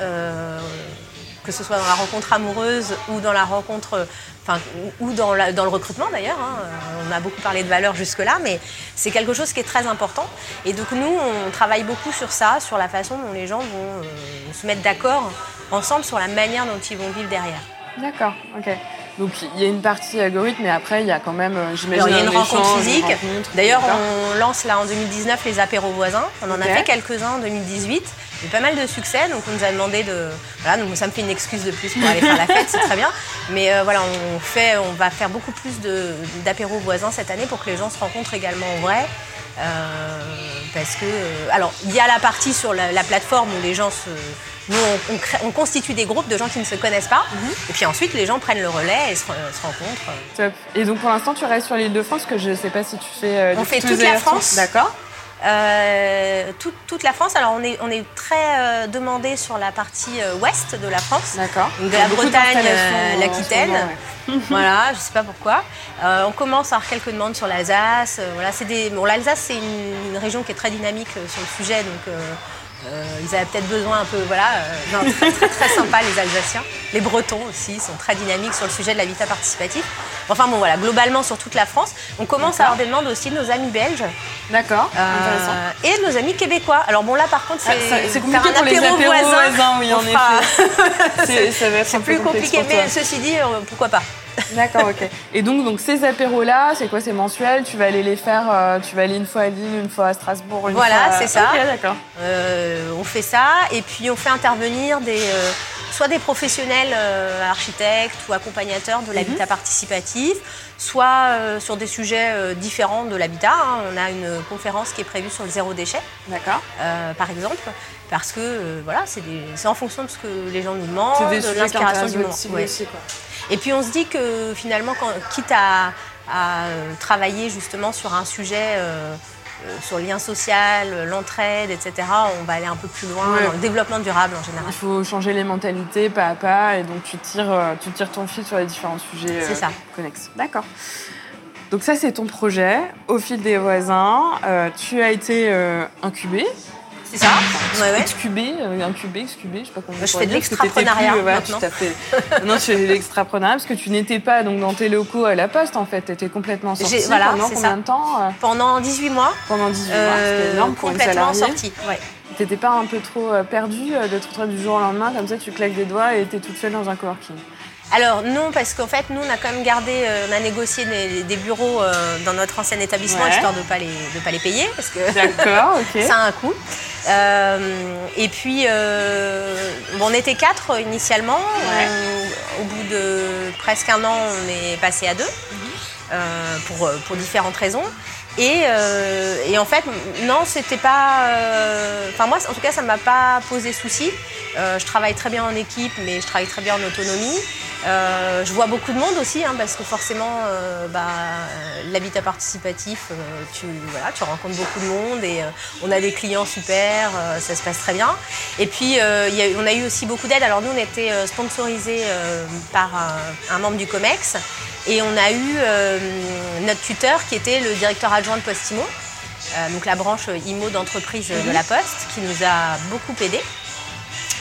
Que ce soit dans la rencontre amoureuse ou dans la rencontre, enfin, ou dans, la- dans le recrutement d'ailleurs. hein. Euh, On a beaucoup parlé de valeurs jusque-là, mais c'est quelque chose qui est très important. Et donc nous, on travaille beaucoup sur ça, sur la façon dont les gens vont euh, se mettre d'accord ensemble sur la manière dont ils vont vivre derrière. D'accord, ok. Donc, il y a une partie algorithme, mais après, il y a quand même, euh, j'imagine, il y a une un rencontre échange, physique. D'ailleurs, on lance là en 2019 les apéros voisins. On en Ok. a fait quelques-uns en 2018. Eu pas mal de succès, donc on nous a demandé de. Voilà, donc ça me fait une excuse de plus pour aller faire la fête, c'est très bien. Mais euh, voilà, on fait, on va faire beaucoup plus d'apéros voisins cette année pour que les gens se rencontrent également en vrai. Euh, parce que, euh, alors, il y a la partie sur la, la plateforme où les gens se. Nous, on, on crée- on constitue des groupes de gens qui ne se connaissent pas. Et puis ensuite, les gens prennent le relais et se, re- se rencontrent. Top. Et donc pour l'instant, tu restes sur l'île de France, que je sais pas si tu fais. euh, On fait toute la. France. D'accord. Euh, toute, toute la France. Alors, on est, on est très euh, demandé sur la partie euh, ouest de la France. D'accord. De la Bretagne, l'Aquitaine. ouais. voilà, je sais pas pourquoi. On commence à avoir quelques demandes sur l'Alsace. voilà, c'est des... bon, l'Alsace, c'est une, une région qui est très dynamique sur le sujet, donc euh, ils avaient peut-être besoin un peu, voilà, euh, non, très, très très sympa les Alsaciens. Les Bretons aussi sont très dynamiques sur le sujet de l'habitat participatif. Enfin bon, voilà, globalement sur toute la France, on commence à avoir des demandes aussi de nos amis belges D'accord. euh, Intéressant. et de nos amis québécois. Alors bon là par contre c'est Ah, ça- c'est faire compliqué un pour les apéros voisins, oui, en fera- C'est- plus compliqué, mais ceci dit, pourquoi pas D'accord, ok. Et donc, donc ces apéros-là, c'est quoi C'est mensuel? Tu vas aller les faire, euh, tu vas aller une fois à Lille, une fois à Strasbourg, une Voilà, fois à- c'est ça. Ok, d'accord. Euh, on fait ça et puis on fait intervenir des, euh, soit des professionnels architectes ou accompagnateurs de l'habitat participatif, soit sur des sujets différents de l'habitat. hein. On a une conférence qui est prévue sur le zéro déchet, D'accord. par exemple, parce que euh, voilà, c'est des- c'est en fonction de ce que les gens nous demandent, C'est des de l'inspiration du moment. cible Ouais. aussi, quoi. Et puis on se dit que finalement, quand, quitte à, à, euh, travailler justement sur un sujet euh, euh, sur le lien social, euh, l'entraide, etc., on va aller un peu plus loin Ouais. dans le développement durable en général. Il faut changer les mentalités pas à pas, et donc tu tires, euh, tu tires ton fil sur les différents sujets C'est ça. connexes. D'accord. Donc ça, c'est ton projet. Au fil des voisins, euh, tu as été euh, incubé. C'est ça Ouais, ouais. Excubé, euh, incubé, excubé, je sais pas comment Je fais de l'extrapreneuriat euh, voilà, non, tu fais de l'extrapreneuriat parce que tu n'étais pas donc, dans tes locaux à la poste, en fait. Tu étais complètement sortie voilà, pendant combien ça. de temps euh, Pendant 18 mois, Pendant 18 mois, c'était énorme pour une complètement salariée. sortie. Ouais. T'étais pas un peu trop perdu euh, d'être retrouvé du jour au lendemain, comme ça tu claques des doigts et t'es toute seule dans un coworking? Alors non, parce qu'en fait, nous, on a quand même gardé, euh, on a négocié des, des bureaux euh, dans notre ancien établissement, Ouais. histoire de ne pas, les- de pas les payer, parce que D'accord, ok. ça a un coût. Euh, et puis, euh, bon, on était quatre euh, initialement. On- au bout de presque un an, on est passé à deux, euh, pour, pour différentes raisons. Et, euh, et en fait, non, c'était pas. euh, Enfin, moi, en tout cas, ça ne m'a pas posé souci. Euh, je travaille très bien en équipe, mais je travaille très bien en autonomie. Euh, je vois beaucoup de monde aussi, hein, parce que forcément, euh, bah, euh, l'habitat participatif, euh, tu, voilà, tu rencontres beaucoup de monde et euh, on a des clients super, ça se passe très bien. Et puis, euh, y a on a eu aussi beaucoup d'aide. Alors, nous, on était sponsorisés euh, par un, un membre du COMEX et on a eu euh, notre tuteur qui était le directeur adjoint de Postimo, euh, donc la branche IMO d'entreprise de la Poste, qui nous a beaucoup aidés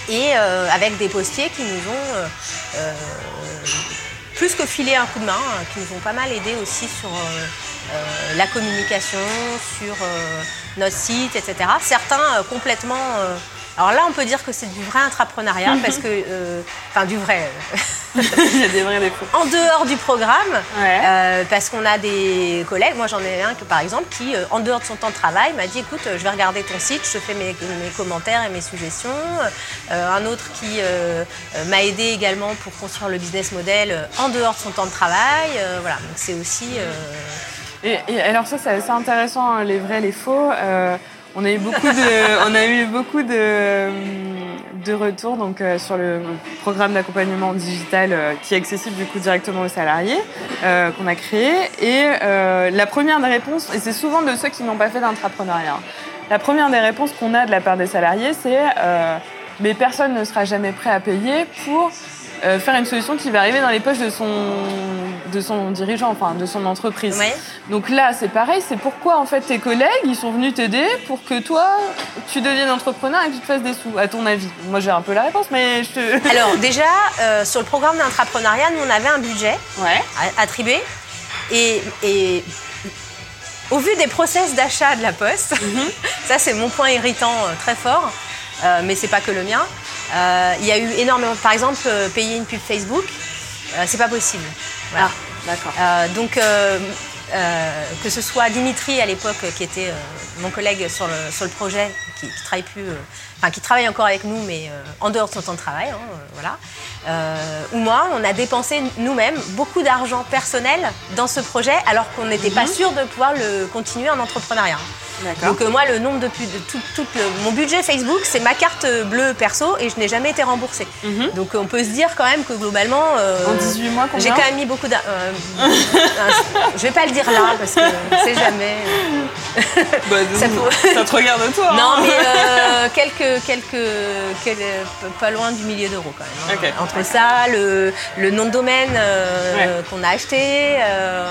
et euh, avec des postiers qui nous ont euh, euh, plus que filé un coup de main, hein, qui nous ont pas mal aidés aussi sur la communication, sur notre site, etc. Certains complètement. Euh, alors là, on peut dire que c'est du vrai intrapreneuriat parce que, euh, enfin, du vrai. Il y a des vrais défauts. en dehors du programme, Ouais. euh, parce qu'on a des collègues, moi j'en ai un que, par exemple qui, euh, en dehors de son temps de travail, m'a dit écoute, euh, je vais regarder ton site, je te fais mes, mes commentaires et mes suggestions. Euh, un autre qui euh, euh, m'a aidé également pour construire le business model euh, en dehors de son temps de travail. Euh, voilà, donc c'est aussi. euh, Et, et alors ça, c'est assez intéressant, hein, les vrais, les faux. On a eu beaucoup de, on a eu beaucoup de, de retours donc euh, sur le programme d'accompagnement digital euh, qui est accessible du coup directement aux salariés euh, qu'on a créé. Et la première des réponses, et c'est souvent de ceux qui n'ont pas fait d'entrepreneuriat. hein, La première des réponses qu'on a de la part des salariés, c'est mais personne ne sera jamais prêt à payer pour euh, faire une solution qui va arriver dans les poches de son, de son dirigeant, enfin de son entreprise. Donc là, c'est pareil, c'est pourquoi en fait tes collègues, ils sont venus t'aider pour que toi, tu deviennes entrepreneur et que tu te fasses des sous, à ton avis? Moi, j'ai un peu la réponse, mais je te... Alors déjà, euh, sur le programme d'intrapreneuriat, nous on avait un budget Ouais. attribué et, et au vu des process d'achat de la Poste, ça c'est mon point irritant euh, très fort, euh, mais c'est pas que le mien. Euh, il y a eu énormément, par exemple, euh, payer une pub Facebook, euh, c'est pas possible. Voilà. D'accord. Euh, donc, euh, euh, que ce soit Dimitri à l'époque, qui était euh, mon collègue sur le, sur le projet, qui, qui travaille plus, euh, enfin qui travaille encore avec nous, mais euh, en dehors de son temps de travail, hein, voilà. Euh, ou moi, on a dépensé nous-mêmes beaucoup d'argent personnel dans ce projet, alors qu'on n'était pas sûr de pouvoir le continuer en entrepreneuriat. Donc euh, moi, le nombre de, pu- de tout, tout le- mon budget Facebook, c'est ma carte bleue perso et je n'ai jamais été remboursée. Mhm. Donc on peut se dire quand même que globalement, euh, En 18 mois, j'ai quand même mis beaucoup d'argent. je vais pas le dire là parce que c'est jamais. Bah, Ça te regarde toi. Non, hein. mais euh, quelques, quelques, quelques- pas loin du millier d'euros quand même. hein. Entre ça, le, le nom de domaine euh, Ouais. qu'on a acheté, euh,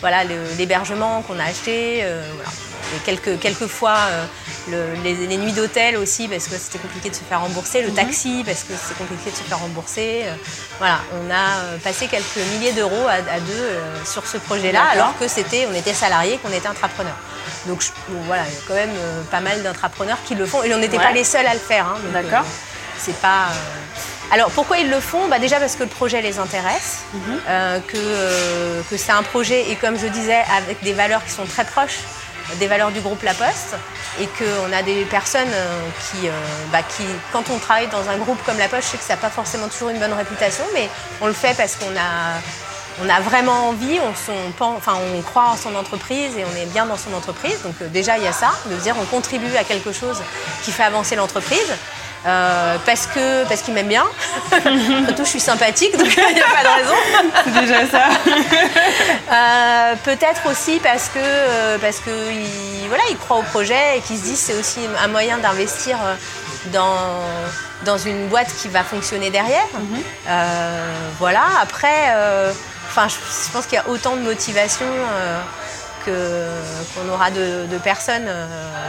voilà, l'hébergement qu'on a acheté, euh, voilà. Et quelques, quelques fois euh, le- les, les nuits d'hôtel aussi parce que c'était compliqué de se faire rembourser, Mhm. le taxi parce que c'était compliqué de se faire rembourser. euh, voilà, on a passé quelques milliers d'euros à, à deux sur ce projet-là alors que c'était, on était salariés, qu'on était entrepreneurs. Donc je- bon, voilà, il y a quand même pas mal d'entrepreneurs qui le font et on n'était Ouais. pas les seuls à le faire. hein, D'accord. euh, c'est pas. euh, Alors pourquoi ils le font? Bah, Déjà parce que le projet les intéresse, Mhm. euh, que, euh, que c'est un projet et comme je disais avec des valeurs qui sont très proches des valeurs du groupe La Poste et qu'on a des personnes euh, qui, euh, bah, qui, quand on travaille dans un groupe comme La Poste, je sais que ça n'a pas forcément toujours une bonne réputation, mais on le fait parce qu'on a, on a vraiment envie, on, son- pen- enfin, on croit en son entreprise et on est bien dans son entreprise. Donc euh, déjà, il y a ça, de dire on contribue à quelque chose qui fait avancer l'entreprise. Euh, parce que parce qu'il m'aime bien. Après tout, je suis sympathique, donc il n'y a pas de raison. C'est déjà ça. Euh, Peut-être aussi parce que euh, parce que il, voilà, il croit au projet et qu'il se dit c'est aussi un moyen d'investir dans dans une boîte qui va fonctionner derrière. Euh, voilà. Après, enfin, je, je pense qu'il y a autant de motivation. qu'on aura de, de personnes euh,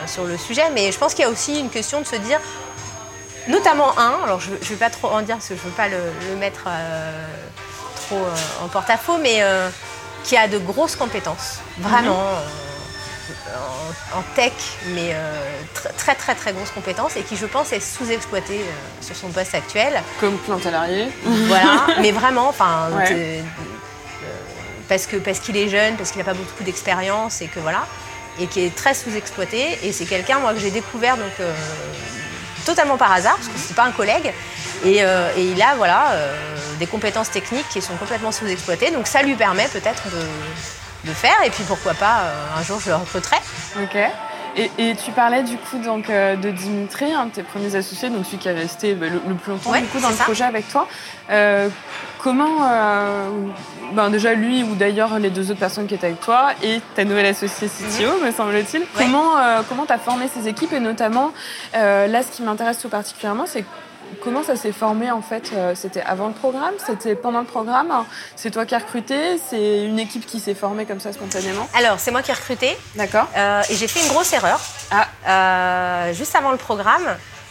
sur le sujet, mais je pense qu'il y a aussi une question de se dire, notamment un, alors je ne vais pas trop en dire parce que je ne veux pas le, le mettre euh, trop euh, en porte-à-faux, mais euh, qui a de grosses compétences, vraiment euh, en, en tech, mais tr- très très très grosses compétences et qui je pense est sous-exploité sur son poste actuel. Comme plein salarié. Voilà, mais vraiment, enfin, Ouais. parce que parce qu'il est jeune, parce qu'il n'a pas beaucoup d'expérience et que voilà, et qui est très sous-exploité. Et c'est quelqu'un moi que j'ai découvert donc totalement par hasard, parce que c'était pas un collègue. Et, euh, il a voilà euh, des compétences techniques qui sont complètement sous-exploitées. Donc ça lui permet peut-être de, faire. Et puis pourquoi pas euh, un jour je le recruterai. Et, et tu parlais du coup donc, euh, de Dimitri, un de tes premiers associés, donc celui qui est resté bah, le, le plus longtemps Ouais, du coup, dans le ça. projet avec toi. Euh, comment, euh, ben, déjà lui ou d'ailleurs les deux autres personnes qui étaient avec toi et ta nouvelle associée CTO, me semble-t-il, comment euh, comment tu as formé ces équipes et notamment euh, là ce qui m'intéresse tout particulièrement c'est Comment ça s'est formé en fait Euh, C'était avant le programme C'était pendant le programme C'est toi qui as recruté C'est une équipe qui s'est formée comme ça spontanément Alors c'est moi qui ai recruté. D'accord. Euh, et j'ai fait une grosse erreur. Ah. Euh, juste avant le programme,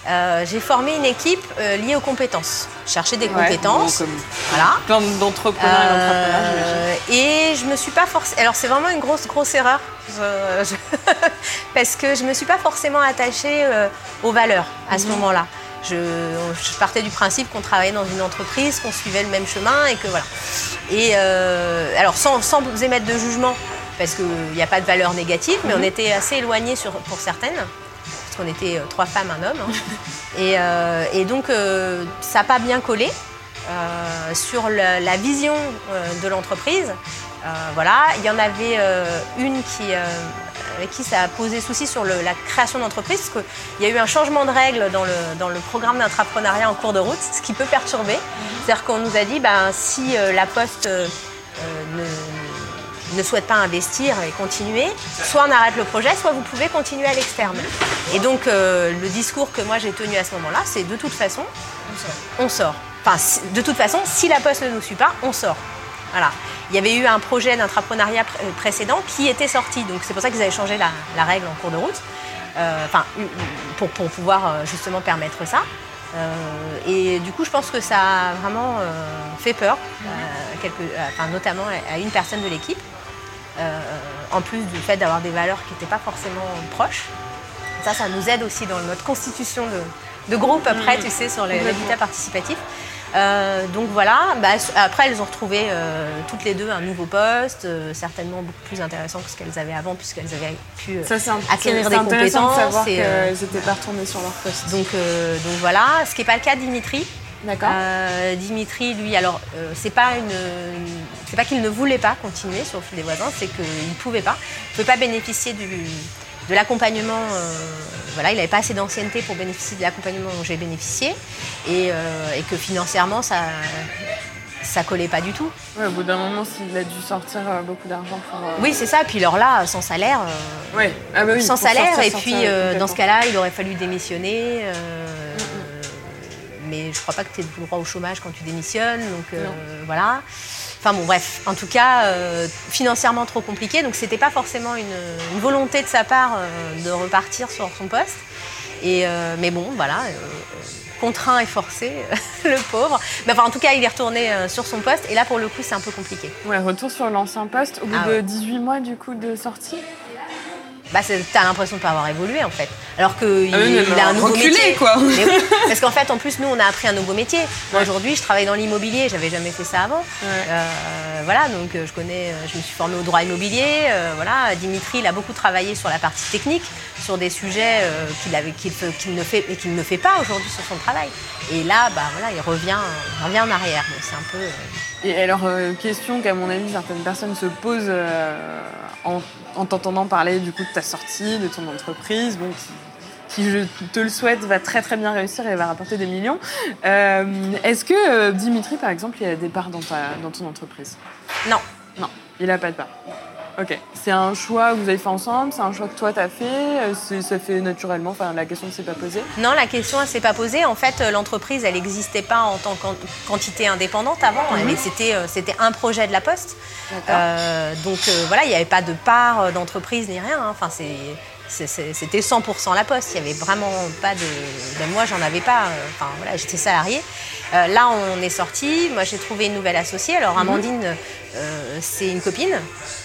euh, j'ai formé une équipe euh, liée aux compétences. Je cherchais des Ouais, compétences. bon, comme Voilà. plein d'entrepreneurs et d'entrepreneurs, j'imagine. Euh, et je me suis pas forcément. Alors c'est vraiment une grosse grosse erreur Je- parce que je me suis pas forcément attachée euh, aux valeurs à ce Mhm. moment-là. Je, je partais du principe qu'on travaillait dans une entreprise, qu'on suivait le même chemin et que voilà. Et euh, alors sans, sans vous émettre de jugement, parce qu'il n'y a pas de valeur négative, mais Mhm. on était assez éloignés sur, pour certaines, parce qu'on était euh, trois femmes, un homme. hein. et, euh, et donc euh, ça n'a pas bien collé euh, sur la, la vision euh, de l'entreprise. Euh, voilà, il y en avait euh, une qui, euh, avec qui ça a posé souci sur le- la création d'entreprise, parce qu'il y a eu un changement de règles dans le, dans le programme d'entrepreneuriat en cours de route, ce qui peut perturber. C'est-à-dire qu'on nous a dit, ben, si euh, la Poste euh, ne, ne souhaite pas investir et continuer, soit on arrête le projet, soit vous pouvez continuer à l'externe. Et donc, euh, le discours que moi j'ai tenu à ce moment-là, c'est de toute façon, on sort. Enfin, si- de toute façon, si la Poste ne nous suit pas, on sort. Voilà. Il y avait eu un projet d'intrapreneuriat pr- euh, précédent qui était sorti, donc c'est pour ça qu'ils avaient changé la, la règle en cours de route, Euh, enfin, pour, pour pouvoir euh, justement permettre ça. Euh, et du coup, je pense que ça a vraiment fait peur, enfin, notamment à- une personne de l'équipe, en plus du fait d'avoir des valeurs qui n'étaient pas forcément proches. Ça, ça nous aide aussi dans notre constitution de, de groupe après, tu sais, sur les- l'habitat participatif. Euh, donc voilà, Bah, après elles ont retrouvé euh, toutes les deux un nouveau poste, euh, certainement beaucoup plus intéressant que ce qu'elles avaient avant puisqu'elles avaient pu Ça, acquérir des compétences. de savoir et, qu'elles n'étaient pas retournées sur leur poste. donc, donc voilà, ce qui n'est pas le cas Dimitri. D'accord. Dimitri, lui, alors c'est pas une, c'est pas qu'il ne voulait pas continuer sur le fil des voisins, c'est qu'il ne pouvait pas. Il ne pouvait pas bénéficier du, de l'accompagnement. voilà, il n'avait pas assez d'ancienneté pour bénéficier de l'accompagnement dont j'ai bénéficié et, et, que financièrement, ça, ça collait pas du tout. Ouais, au bout d'un moment, s'il a dû sortir euh, beaucoup d'argent pour. Euh, oui, c'est ça. Puis alors là, sans salaire. Euh, ouais. Ah bah oui, sans salaire. et puis, dans ce cas-là, il aurait fallu démissionner. Mais je crois pas que tu aies le droit au chômage quand tu démissionnes. Donc voilà. Enfin bon, bref. En tout cas, financièrement trop compliqué. Donc c'était pas forcément une, volonté de sa part de repartir sur son poste. Et, mais bon, voilà contraint et forcé, le pauvre. Mais enfin, en tout cas, il est retourné euh, sur son poste. Et là, pour le coup, c'est un peu compliqué. Ouais, retour sur l'ancien poste au bout ah de 18 mois du coup de sortie? Bah, t'as l'impression de pas avoir évolué en fait. Alors qu'il ah il a un nouveau métier. quoi. parce qu'en fait, en plus, nous, on a appris un nouveau métier. Moi, aujourd'hui, je travaille dans l'immobilier. J'avais jamais fait ça avant. Euh, voilà, donc euh, je connais, je me suis formée au droit immobilier. voilà, Dimitri, il a beaucoup travaillé sur la partie technique sur des sujets euh, qu'il ne fait et qu'il ne fait pas aujourd'hui sur son travail. Et là, bah voilà, il revient, revient en arrière. c'est un peu. Euh, et alors, euh, question qu'à mon avis certaines personnes se posent en, en t'entendant parler du coup de ta sortie, de ton entreprise, bon, qui, je te le souhaite, va très très bien réussir et va rapporter des millions. Est-ce que Dimitri, par exemple, il a des parts dans, ta, dans ton entreprise? Non. Non, il n'a pas de parts. Ok. C'est un choix que vous avez fait ensemble C'est un choix que toi, tu as fait euh, Ça fait naturellement Enfin, la question ne s'est pas posée Non, la question ne s'est pas posée. En fait, euh, l'entreprise, elle n'existait pas en tant que quantité indépendante avant. Mhm. Euh, c'était un projet de la Poste. donc voilà, il n'y avait pas de part d'entreprise ni rien. Hein. Enfin, c'était 100% la poste. Il n'y avait vraiment pas de. Ben, moi, j'en avais pas. Enfin, voilà, j'étais salariée. Euh, là, on est sorti. Moi, j'ai trouvé une nouvelle associée. Alors, mhm. Amandine, euh, c'est une copine.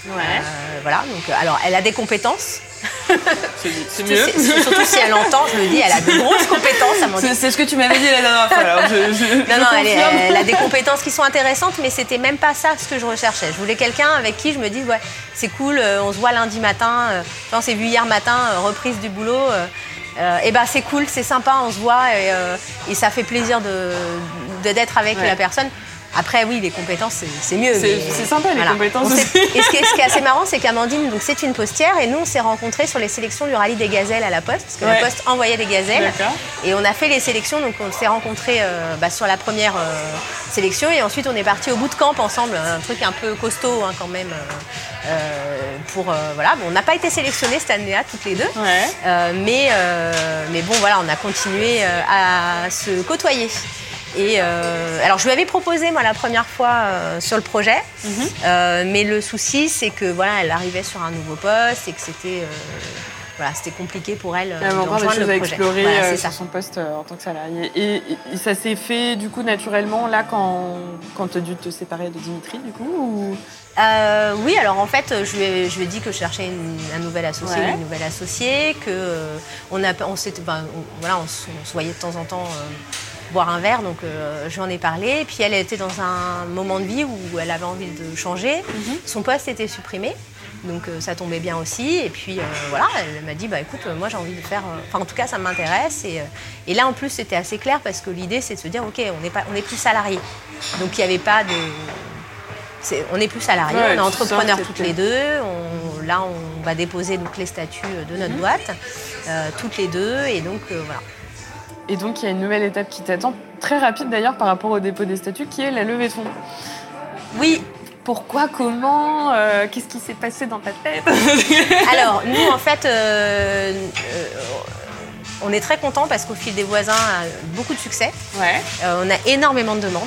Ouais. Euh, voilà. Donc, alors, elle a des compétences. C'est mieux. Surtout si elle entend, je le dis, elle a de grosses compétences. C'est ce que tu m'avais dit la dernière fois. Alors non, non, elle, a des compétences qui sont intéressantes, mais c'était même pas ça ce que je recherchais. Je voulais quelqu'un avec qui je me dis, ouais, c'est cool, on se voit lundi matin. on s'est vu hier matin, reprise du boulot. Euh, et ben c'est cool, c'est sympa, on se voit et, euh, ça fait plaisir d'être avec la personne. Après, oui, les compétences, c'est mieux. C'est sympa, les compétences. et ce qui, est, assez marrant, c'est qu'Amandine, c'est une postière, et nous, on s'est rencontrés sur les sélections du rallye des gazelles à la Poste, parce que la Poste envoyait des gazelles. Et on a fait les sélections, donc on s'est rencontrés euh, bah, sur la première euh, sélection, et ensuite on est parti au bout de camp ensemble, un truc un peu costaud hein, quand même. Euh, pour voilà, on n'a pas été sélectionnés cette année-là toutes les deux, mais mais bon voilà, on a continué à se côtoyer. Et euh, alors je lui avais proposé moi la première fois euh, sur le projet, mhm. euh, mais le souci c'est que voilà elle arrivait sur un nouveau poste et que c'était voilà c'était compliqué pour elle de rejoindre le projet. à explorer sur son poste en tant que salarié. Et, ça s'est fait du coup naturellement là quand quand tu as dû te séparer de Dimitri du coup ou... oui, alors en fait, je lui ai, je dit que je cherchais un nouvel associé, une nouvelle associée, que on a, on, voilà, on, se voyait de temps en temps boire un verre, donc euh, j'en ai parlé. Et puis elle était dans un moment de vie où elle avait envie de changer. Mhm. Son poste était supprimé. Donc euh, ça tombait bien aussi. Et puis euh, voilà, elle m'a dit bah écoute, moi j'ai envie de faire. Enfin en tout cas ça m'intéresse. Et, et, là en plus c'était assez clair parce que l'idée c'est de se dire ok on n'est pas on est plus salarié. Donc il n'y avait pas de. on est plus salarié, on est entrepreneurs toutes les deux. là on va déposer donc les statuts de notre mhm. boîte toutes les deux. Et donc voilà. Et donc, il y a une nouvelle étape qui t'attend, très rapide d'ailleurs par rapport au dépôt des statuts, qui est la levée de fonds. Oui. Pourquoi Comment euh, Qu'est-ce qui s'est passé dans ta tête Alors, nous, en fait, euh, euh, on est très contents parce qu'au fil des voisins, a beaucoup de succès. Ouais. on a énormément de demandes.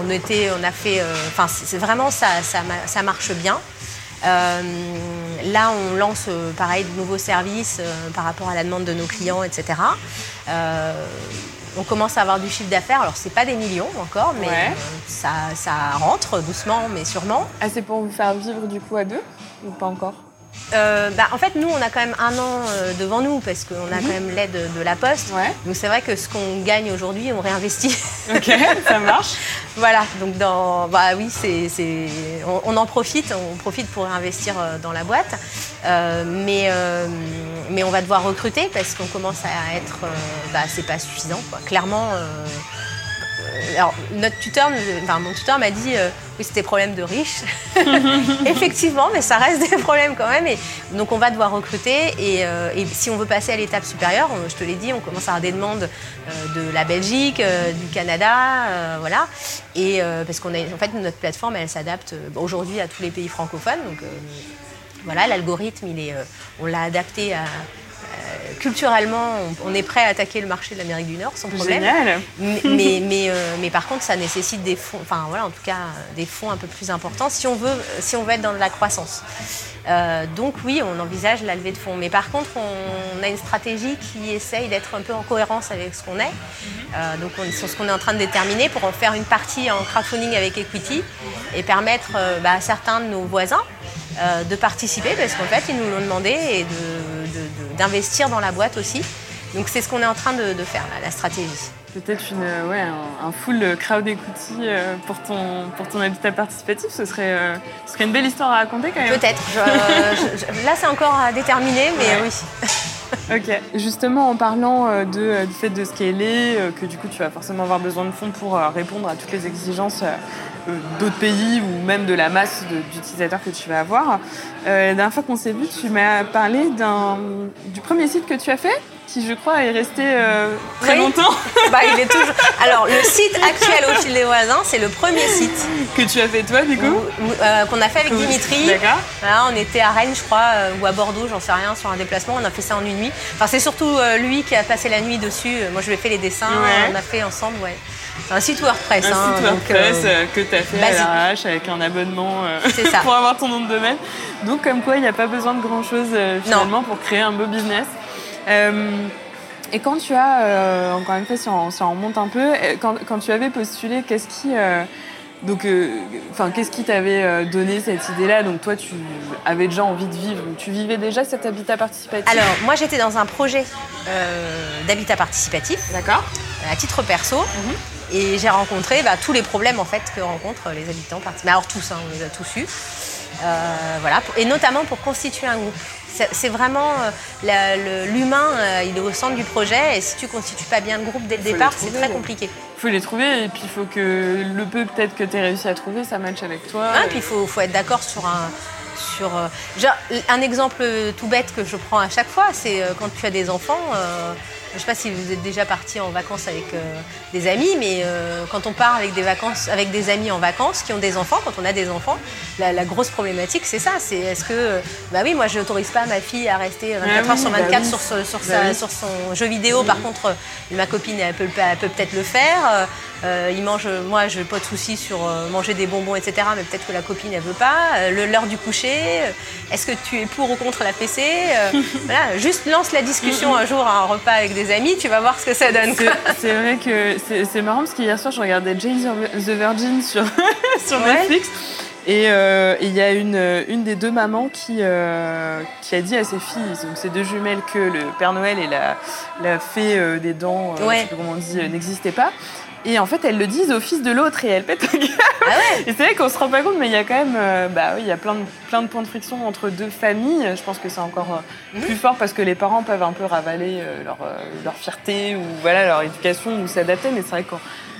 on, était, on a fait. Enfin, c'est vraiment ça, ça, ça marche bien. Euh, là, on lance euh, pareil de nouveaux services euh, par rapport à la demande de nos clients, etc. on commence à avoir du chiffre d'affaires. Alors, c'est pas des millions encore, mais ça, ça, rentre doucement, mais sûrement. Ah, c'est pour vous faire vivre du coup à deux ou pas encore? Euh, bah, en fait, nous, on a quand même un an euh, devant nous parce qu'on a quand mhm. même l'aide de, la Poste. Donc c'est vrai que ce qu'on gagne aujourd'hui, on réinvestit. Ok, ça marche. voilà, donc dans, bah oui, c'est, on, en profite, on profite pour réinvestir euh, dans la boîte. mais, mais on va devoir recruter parce qu'on commence à être, bah, c'est pas suffisant. Clairement, alors notre tuteur, enfin mon tuteur m'a dit Oui, c'était problème de riches. Effectivement, mais ça reste des problèmes quand même. Et donc, on va devoir recruter. Et, euh, et si on veut passer à l'étape supérieure, on- je te l'ai dit, on commence à avoir des demandes euh, de la Belgique, euh, du Canada, euh, voilà. Et euh, parce qu'on a, en fait, notre plateforme, elle s'adapte euh, aujourd'hui à tous les pays francophones. Donc, euh, voilà, l'algorithme, il est, euh, on l'a adapté à. Euh, culturellement, on, on est prêt à attaquer le marché de l'Amérique du Nord sans problème. Génial. Mais, mais, mais, euh, mais par contre, ça nécessite des fonds, enfin voilà, en tout cas, des fonds un peu plus importants si on veut, si on veut être dans de la croissance. Euh, donc oui, on envisage la levée de fonds. Mais par contre, on, a une stratégie qui essaye d'être un peu en cohérence avec ce qu'on est. Euh, donc on, sur ce qu'on est en train de déterminer pour en faire une partie en crowdfunding avec Equity et permettre bah, à certains de nos voisins de participer parce qu'en fait, ils nous l'ont demandé et de- d'investir dans la boîte aussi. Donc c'est ce qu'on est en train de, de faire, là, la stratégie. Peut-être une, euh, ouais, un, un full crowd equity euh, pour, ton, pour ton habitat participatif, ce serait, euh, ce serait une belle histoire à raconter quand même. Peut-être. Là, c'est encore à déterminer, mais Ouais. oui. Ok. Justement, en parlant euh, de, euh, du fait de scaler, euh, que du coup tu vas forcément avoir besoin de fonds pour répondre à toutes les exigences d'autres pays ou même de la masse d'utilisateurs que tu vas avoir. Euh, la dernière fois qu'on s'est vu, tu m'as parlé du premier site que tu as fait, qui je crois est resté euh, très Oui. longtemps, Bah, il est toujours. Alors, le site actuel au fil des voisins, c'est le premier site que tu as fait toi du coup. euh, qu'on a fait avec Dimitri. D'accord. Voilà, on était à Rennes, je crois, euh, ou à Bordeaux, j'en sais rien, sur un déplacement. On a fait ça en une nuit. Enfin, c'est surtout lui qui a passé la nuit dessus. Moi, je lui ai fait les dessins. Ouais. On a fait ensemble, ouais. C'est un site WordPress. Un hein, site WordPress euh, que tu as fait basique. à l'arrache avec un abonnement euh, ça. pour avoir ton nom de domaine. Donc comme quoi il n'y a pas besoin de grand chose finalement pour créer un beau business. Euh, et quand tu as, euh, encore une fois si on, si on remonte un peu, euh, quand, quand tu avais postulé, qu'est-ce qui... donc, euh, qu'est-ce qui t'avait donné cette idée-là? Donc, toi, tu avais déjà envie de vivre. Tu vivais déjà cet habitat participatif? Alors, moi, j'étais dans un projet euh, d'habitat participatif. D'accord. à titre perso. Et j'ai rencontré bah, tous les problèmes en fait que rencontrent les habitants participatifs. Mais alors tous, hein, on les a tous eus. Euh, voilà, et notamment pour constituer un groupe. C'est vraiment euh, l'humain, euh, il est au centre du projet. Et si tu constitues pas bien le groupe dès le départ, c'est très compliqué. Il faut les trouver et puis il faut que le peu peut-être que tu aies réussi à trouver, ça matche avec toi. Ah, puis il faut, faut être d'accord sur un. Sur, euh, genre, un exemple tout bête que je prends à chaque fois, c'est quand tu as des enfants. euh, je ne sais pas si vous êtes déjà parti en vacances avec euh, des amis, mais euh, quand on part avec des vacances, avec des amis en vacances qui ont des enfants, quand on a des enfants, la, la grosse problématique c'est ça, c'est est-ce que, euh, bah oui, moi je n'autorise pas ma fille à rester 24 Ah heures sur bah 24 oui. sur, ce- sur, Bah sa- oui. sur son jeu vidéo. Par contre, euh, ma copine elle peut, peut peut-être le faire. Euh, euh, il mange, moi je n'ai pas de soucis sur euh, manger des bonbons, etc. Mais peut-être que la copine elle veut pas. Euh, le- L'heure du coucher, euh, est-ce que tu es pour ou contre la PC Euh, Voilà, juste lance la discussion un jour à un repas avec des amis, tu vas voir ce que ça donne. C'est vrai que c'est marrant parce qu'hier soir je regardais Jane the Virgin sur, sur. Netflix et euh, et il y a une, une des deux mamans qui, euh, qui a dit à ses filles, donc ces deux jumelles, que le Père Noël et la, la fée euh, des dents, euh, Ouais. je sais pas comment on dit, euh, n'existaient pas. Et en fait, elles le disent au fils de l'autre et elles pètent. Ah ouais Et c'est vrai qu'on se rend pas compte, mais il y a quand même, euh, bah oui, il y a plein de, plein de points de friction entre deux familles. Je pense que c'est encore euh, Mhm. plus fort parce que les parents peuvent un peu ravaler euh, leur, leur fierté ou voilà leur éducation ou s'adapter. Mais c'est vrai que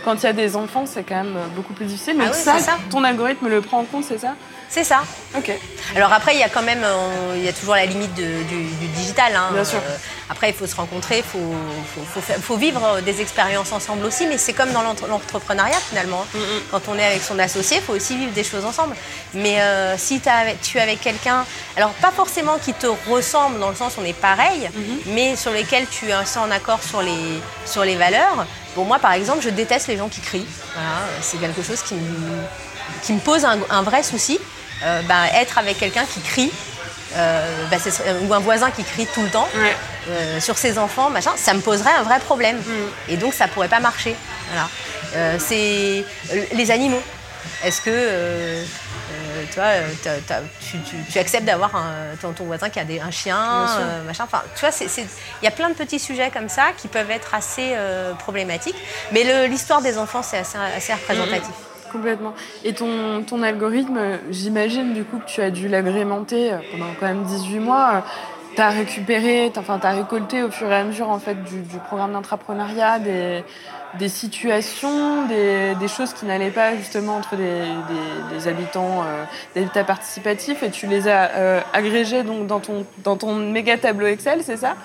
quand il y a des enfants, c'est quand même beaucoup plus difficile. Mais Ah ça. ton algorithme le prend en compte, c'est ça? C'est ça. Ok. Alors après, il y a quand même, euh, il y a toujours la limite de- du, du digital. hein. Bien sûr. Euh, après, il faut se rencontrer, il faut, faut, faut faire- faut vivre euh, des expériences ensemble aussi, mais c'est comme dans l'entre- l'entrepreneuriat finalement. hein. Quand on est avec son associé, il faut aussi vivre des choses ensemble. Mais euh, si avec- tu es avec quelqu'un, alors pas forcément qui te ressemble dans le sens où on est pareil, mais sur lesquels tu es en accord sur les, sur les valeurs. Bon, moi par exemple, je déteste les gens qui crient. Voilà, c'est quelque chose qui me, qui me pose un, un vrai souci. Euh, bah, être avec quelqu'un qui crie, euh, bah, ce serait- ou un voisin qui crie tout le temps Ouais. euh, sur ses enfants, machin, ça me poserait un vrai problème. Mm. Et donc ça pourrait pas marcher. Voilà. Euh, c'est euh, les animaux. Est-ce que euh, euh, toi, euh, tu, tu- tu acceptes d'avoir ton, ton voisin qui a des- un chien, euh, machin. Enfin, tu vois, il y a plein de petits sujets comme ça qui peuvent être assez euh, problématiques. Mais l'histoire des enfants, c'est assez, assez représentatif. Complètement. Et ton, algorithme, j'imagine du coup que tu as dû l'agrémenter euh, pendant quand même 18 mois. tu as récupéré, tu as récolté au fur et à mesure en fait, du, programme d'entrepreneuriat des, des situations, des, des choses qui n'allaient pas justement entre des, des, des habitants euh, d'habitat participatif et tu les as euh, agrégés donc, dans, ton, dans ton méga tableau Excel, c'est ça?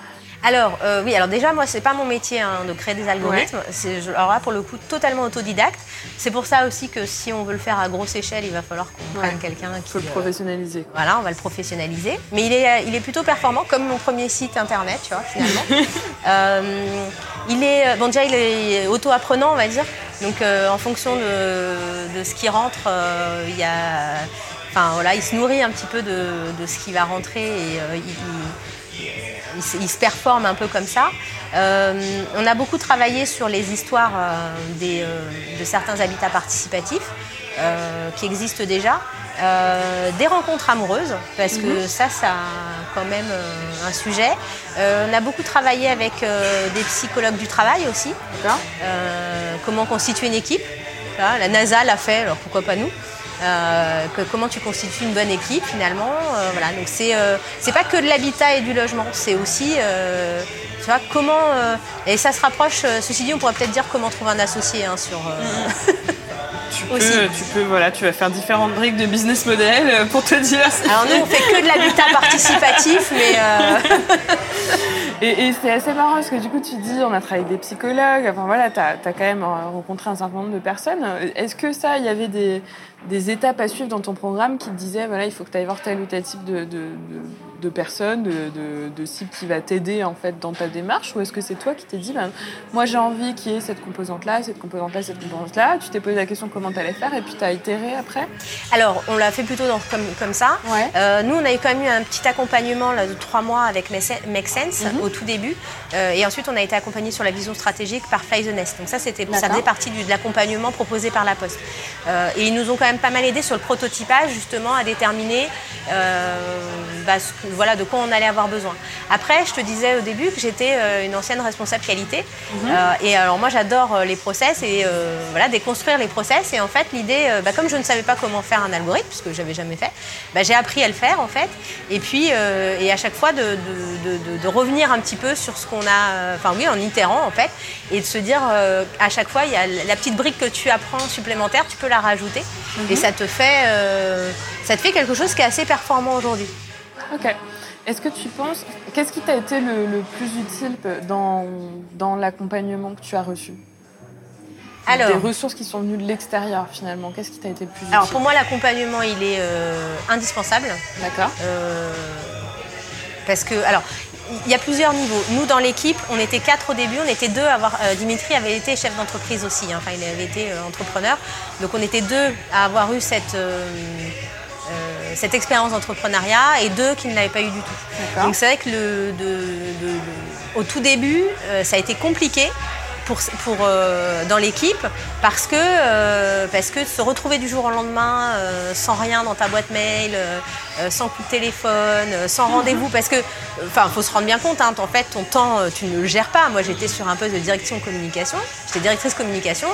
Alors, euh, oui, alors déjà, moi, c'est pas mon métier hein, de créer des algorithmes. C'est, alors là, pour le coup, totalement autodidacte. C'est pour ça aussi que si on veut le faire à grosse échelle, il va falloir qu'on prenne Ouais. quelqu'un Il qui. faut le euh, professionnaliser. voilà, on va le professionnaliser. Mais il est, il est plutôt performant, comme mon premier site internet, tu vois, finalement. Euh, il est, bon, déjà, il est auto-apprenant, on va dire. Donc, euh, en fonction de, de ce qui rentre, euh, il y a. Enfin, voilà, il se nourrit un petit peu de, de ce qui va rentrer et euh, il- il, il se- il se performe un peu comme ça. Euh, on a beaucoup travaillé sur les histoires euh, des, euh, de certains habitats participatifs qui existent déjà. Des rencontres amoureuses, parce que ça, ça a quand même un sujet. On a beaucoup travaillé avec des psychologues du travail aussi. Comment constituer une équipe. La NASA l'a fait, alors pourquoi pas nous Euh, que- comment tu constitues une bonne équipe finalement. Euh, voilà, donc c'est euh, c'est pas que de l'habitat et du logement, c'est aussi tu vois comment et ça se rapproche. ceci dit, on pourrait peut-être dire comment trouver un associé hein, sur. tu peux, Aussi. tu peux, voilà, tu vas faire différentes briques de business model pour te dire. Alors nous, on fait que de l'habitat participatif, mais Et, et c'est assez marrant parce que du coup, tu dis, on a travaillé avec des psychologues, enfin voilà, tu as, quand même rencontré un certain nombre de personnes. Est-ce que ça, il y avait des, des étapes à suivre dans ton programme qui te disaient, voilà, il faut que tu ailles voir tel ou tel type de, de, de, de personnes, de, de, cible qui va t'aider en fait dans ta démarche Ou est-ce que c'est toi qui t'es dit, ben, moi j'ai envie qu'il y ait cette composante-là, cette composante-là, cette composante-là Tu t'es posé la question comment tu allais faire et puis tu as itéré après? Alors on l'a fait plutôt dans- comme, comme ça. Ouais. Euh, nous, on a eu quand même eu un petit accompagnement là, de trois mois avec Make Sense Mhm. au tout début. Euh, et ensuite, on a été accompagné sur la vision stratégique par Fly the Nest. Donc ça, ça faisait partie du- de l'accompagnement proposé par la Poste. Euh, et ils nous ont quand même pas mal aidé sur le prototypage, justement, à déterminer euh, bah, ce que- voilà, de quoi on allait avoir besoin. Après, je te disais au début que j'étais euh, une ancienne responsable qualité. Mhm. Euh, et alors moi, j'adore les process et voilà, déconstruire les process. Et en fait, l'idée, bah, comme je ne savais pas comment faire un algorithme, puisque je n'avais jamais fait, bah, j'ai appris à le faire en fait. Et puis, et à chaque fois, de, de- de- de- de revenir un petit peu sur ce qu'on a, enfin oui, en itérant en fait, et de se dire, euh, à chaque fois, il y a la petite brique que tu apprends supplémentaire, tu peux la rajouter. Et ça te fait, euh, ça te fait quelque chose qui est assez performant aujourd'hui. Ok. Est-ce que tu penses, qu'est-ce qui t'a été le, le plus utile dans, dans l'accompagnement que tu as reçu? Alors, Des ressources qui sont venues de l'extérieur finalement, qu'est-ce qui t'a été le plus utile? alors pour moi, l'accompagnement, il est euh, indispensable. D'accord. Euh, parce que, alors, il y a plusieurs niveaux. Nous, dans l'équipe, on était quatre au début, on était deux à avoir. euh, Dimitri avait été chef d'entreprise aussi, hein, enfin, il avait été euh, entrepreneur. Donc, on était deux à avoir eu cette. euh, cette expérience d'entrepreneuriat et deux qui ne l'avaient pas eu du tout. Donc c'est vrai que le, de- de- de- au tout début, ça a été compliqué pour, pour, euh, dans l'équipe parce que, euh, parce que se retrouver du jour au lendemain euh, sans rien dans ta boîte mail, euh, euh, sans coup de téléphone, euh, sans rendez-vous, parce que, enfin, faut se rendre bien compte, hein, en fait, ton temps, tu ne le gères pas. Moi, j'étais sur un poste de direction communication, j'étais directrice communication,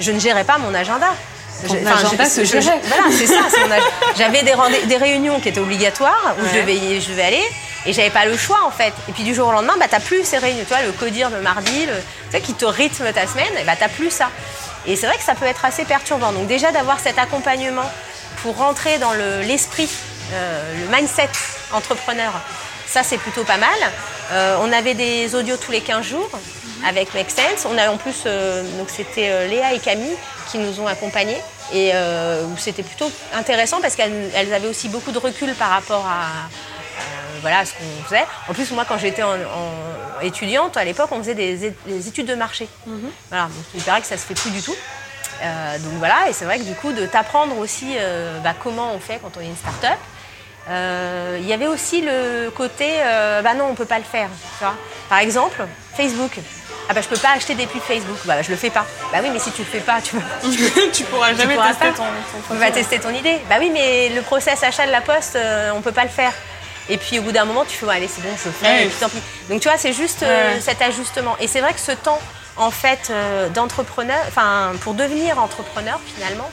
je ne gérais pas mon agenda. Je- je- je-. Voilà, c'est ça. J'avais des, réunions qui étaient obligatoires où je, devais, je devais aller et j'avais pas le choix en fait. Et puis du jour au lendemain, bah, t'as plus ces réunions. Tu vois, le codir le mardi, le, tu sais, qui te rythme ta semaine, et bah, t'as plus ça. Et c'est vrai que ça peut être assez perturbant. Donc déjà d'avoir cet accompagnement pour rentrer dans le- l'esprit, euh, le mindset entrepreneur, ça c'est plutôt pas mal. Euh, on avait des audios tous les 15 jours avec Make Sense. On a en plus, euh, donc c'était Léa et Camille qui nous ont accompagnés et c'était plutôt intéressant parce qu'elles elles avaient aussi beaucoup de recul par rapport à, voilà, ce qu'on faisait. En plus, moi, quand j'étais en, en étudiante, à l'époque, on faisait des, études de marché. Voilà, donc il paraît que ça se fait plus du tout. Euh, donc voilà, et c'est vrai que du coup, de t'apprendre aussi euh, bah, comment on fait quand on est une start-up. Euh, Il y avait aussi le côté, euh, bah non, on peut pas le faire. Tu vois Par exemple, Facebook. Ah bah je peux pas acheter des pubs Facebook. Bah, je le fais pas. Bah oui, mais si tu le fais pas, tu, tu pourras tu jamais pourras tester pas. ton, ton On va tester ton idée. Bah oui, mais le process achat de la poste, euh, on peut pas le faire. Et puis au bout d'un moment, tu fais, ouais, allez, c'est bon, je fais, et puis tant pis. Donc tu vois, c'est juste euh, cet ajustement. Et c'est vrai que ce temps, en fait, euh, d'entrepreneur, enfin, pour devenir entrepreneur finalement,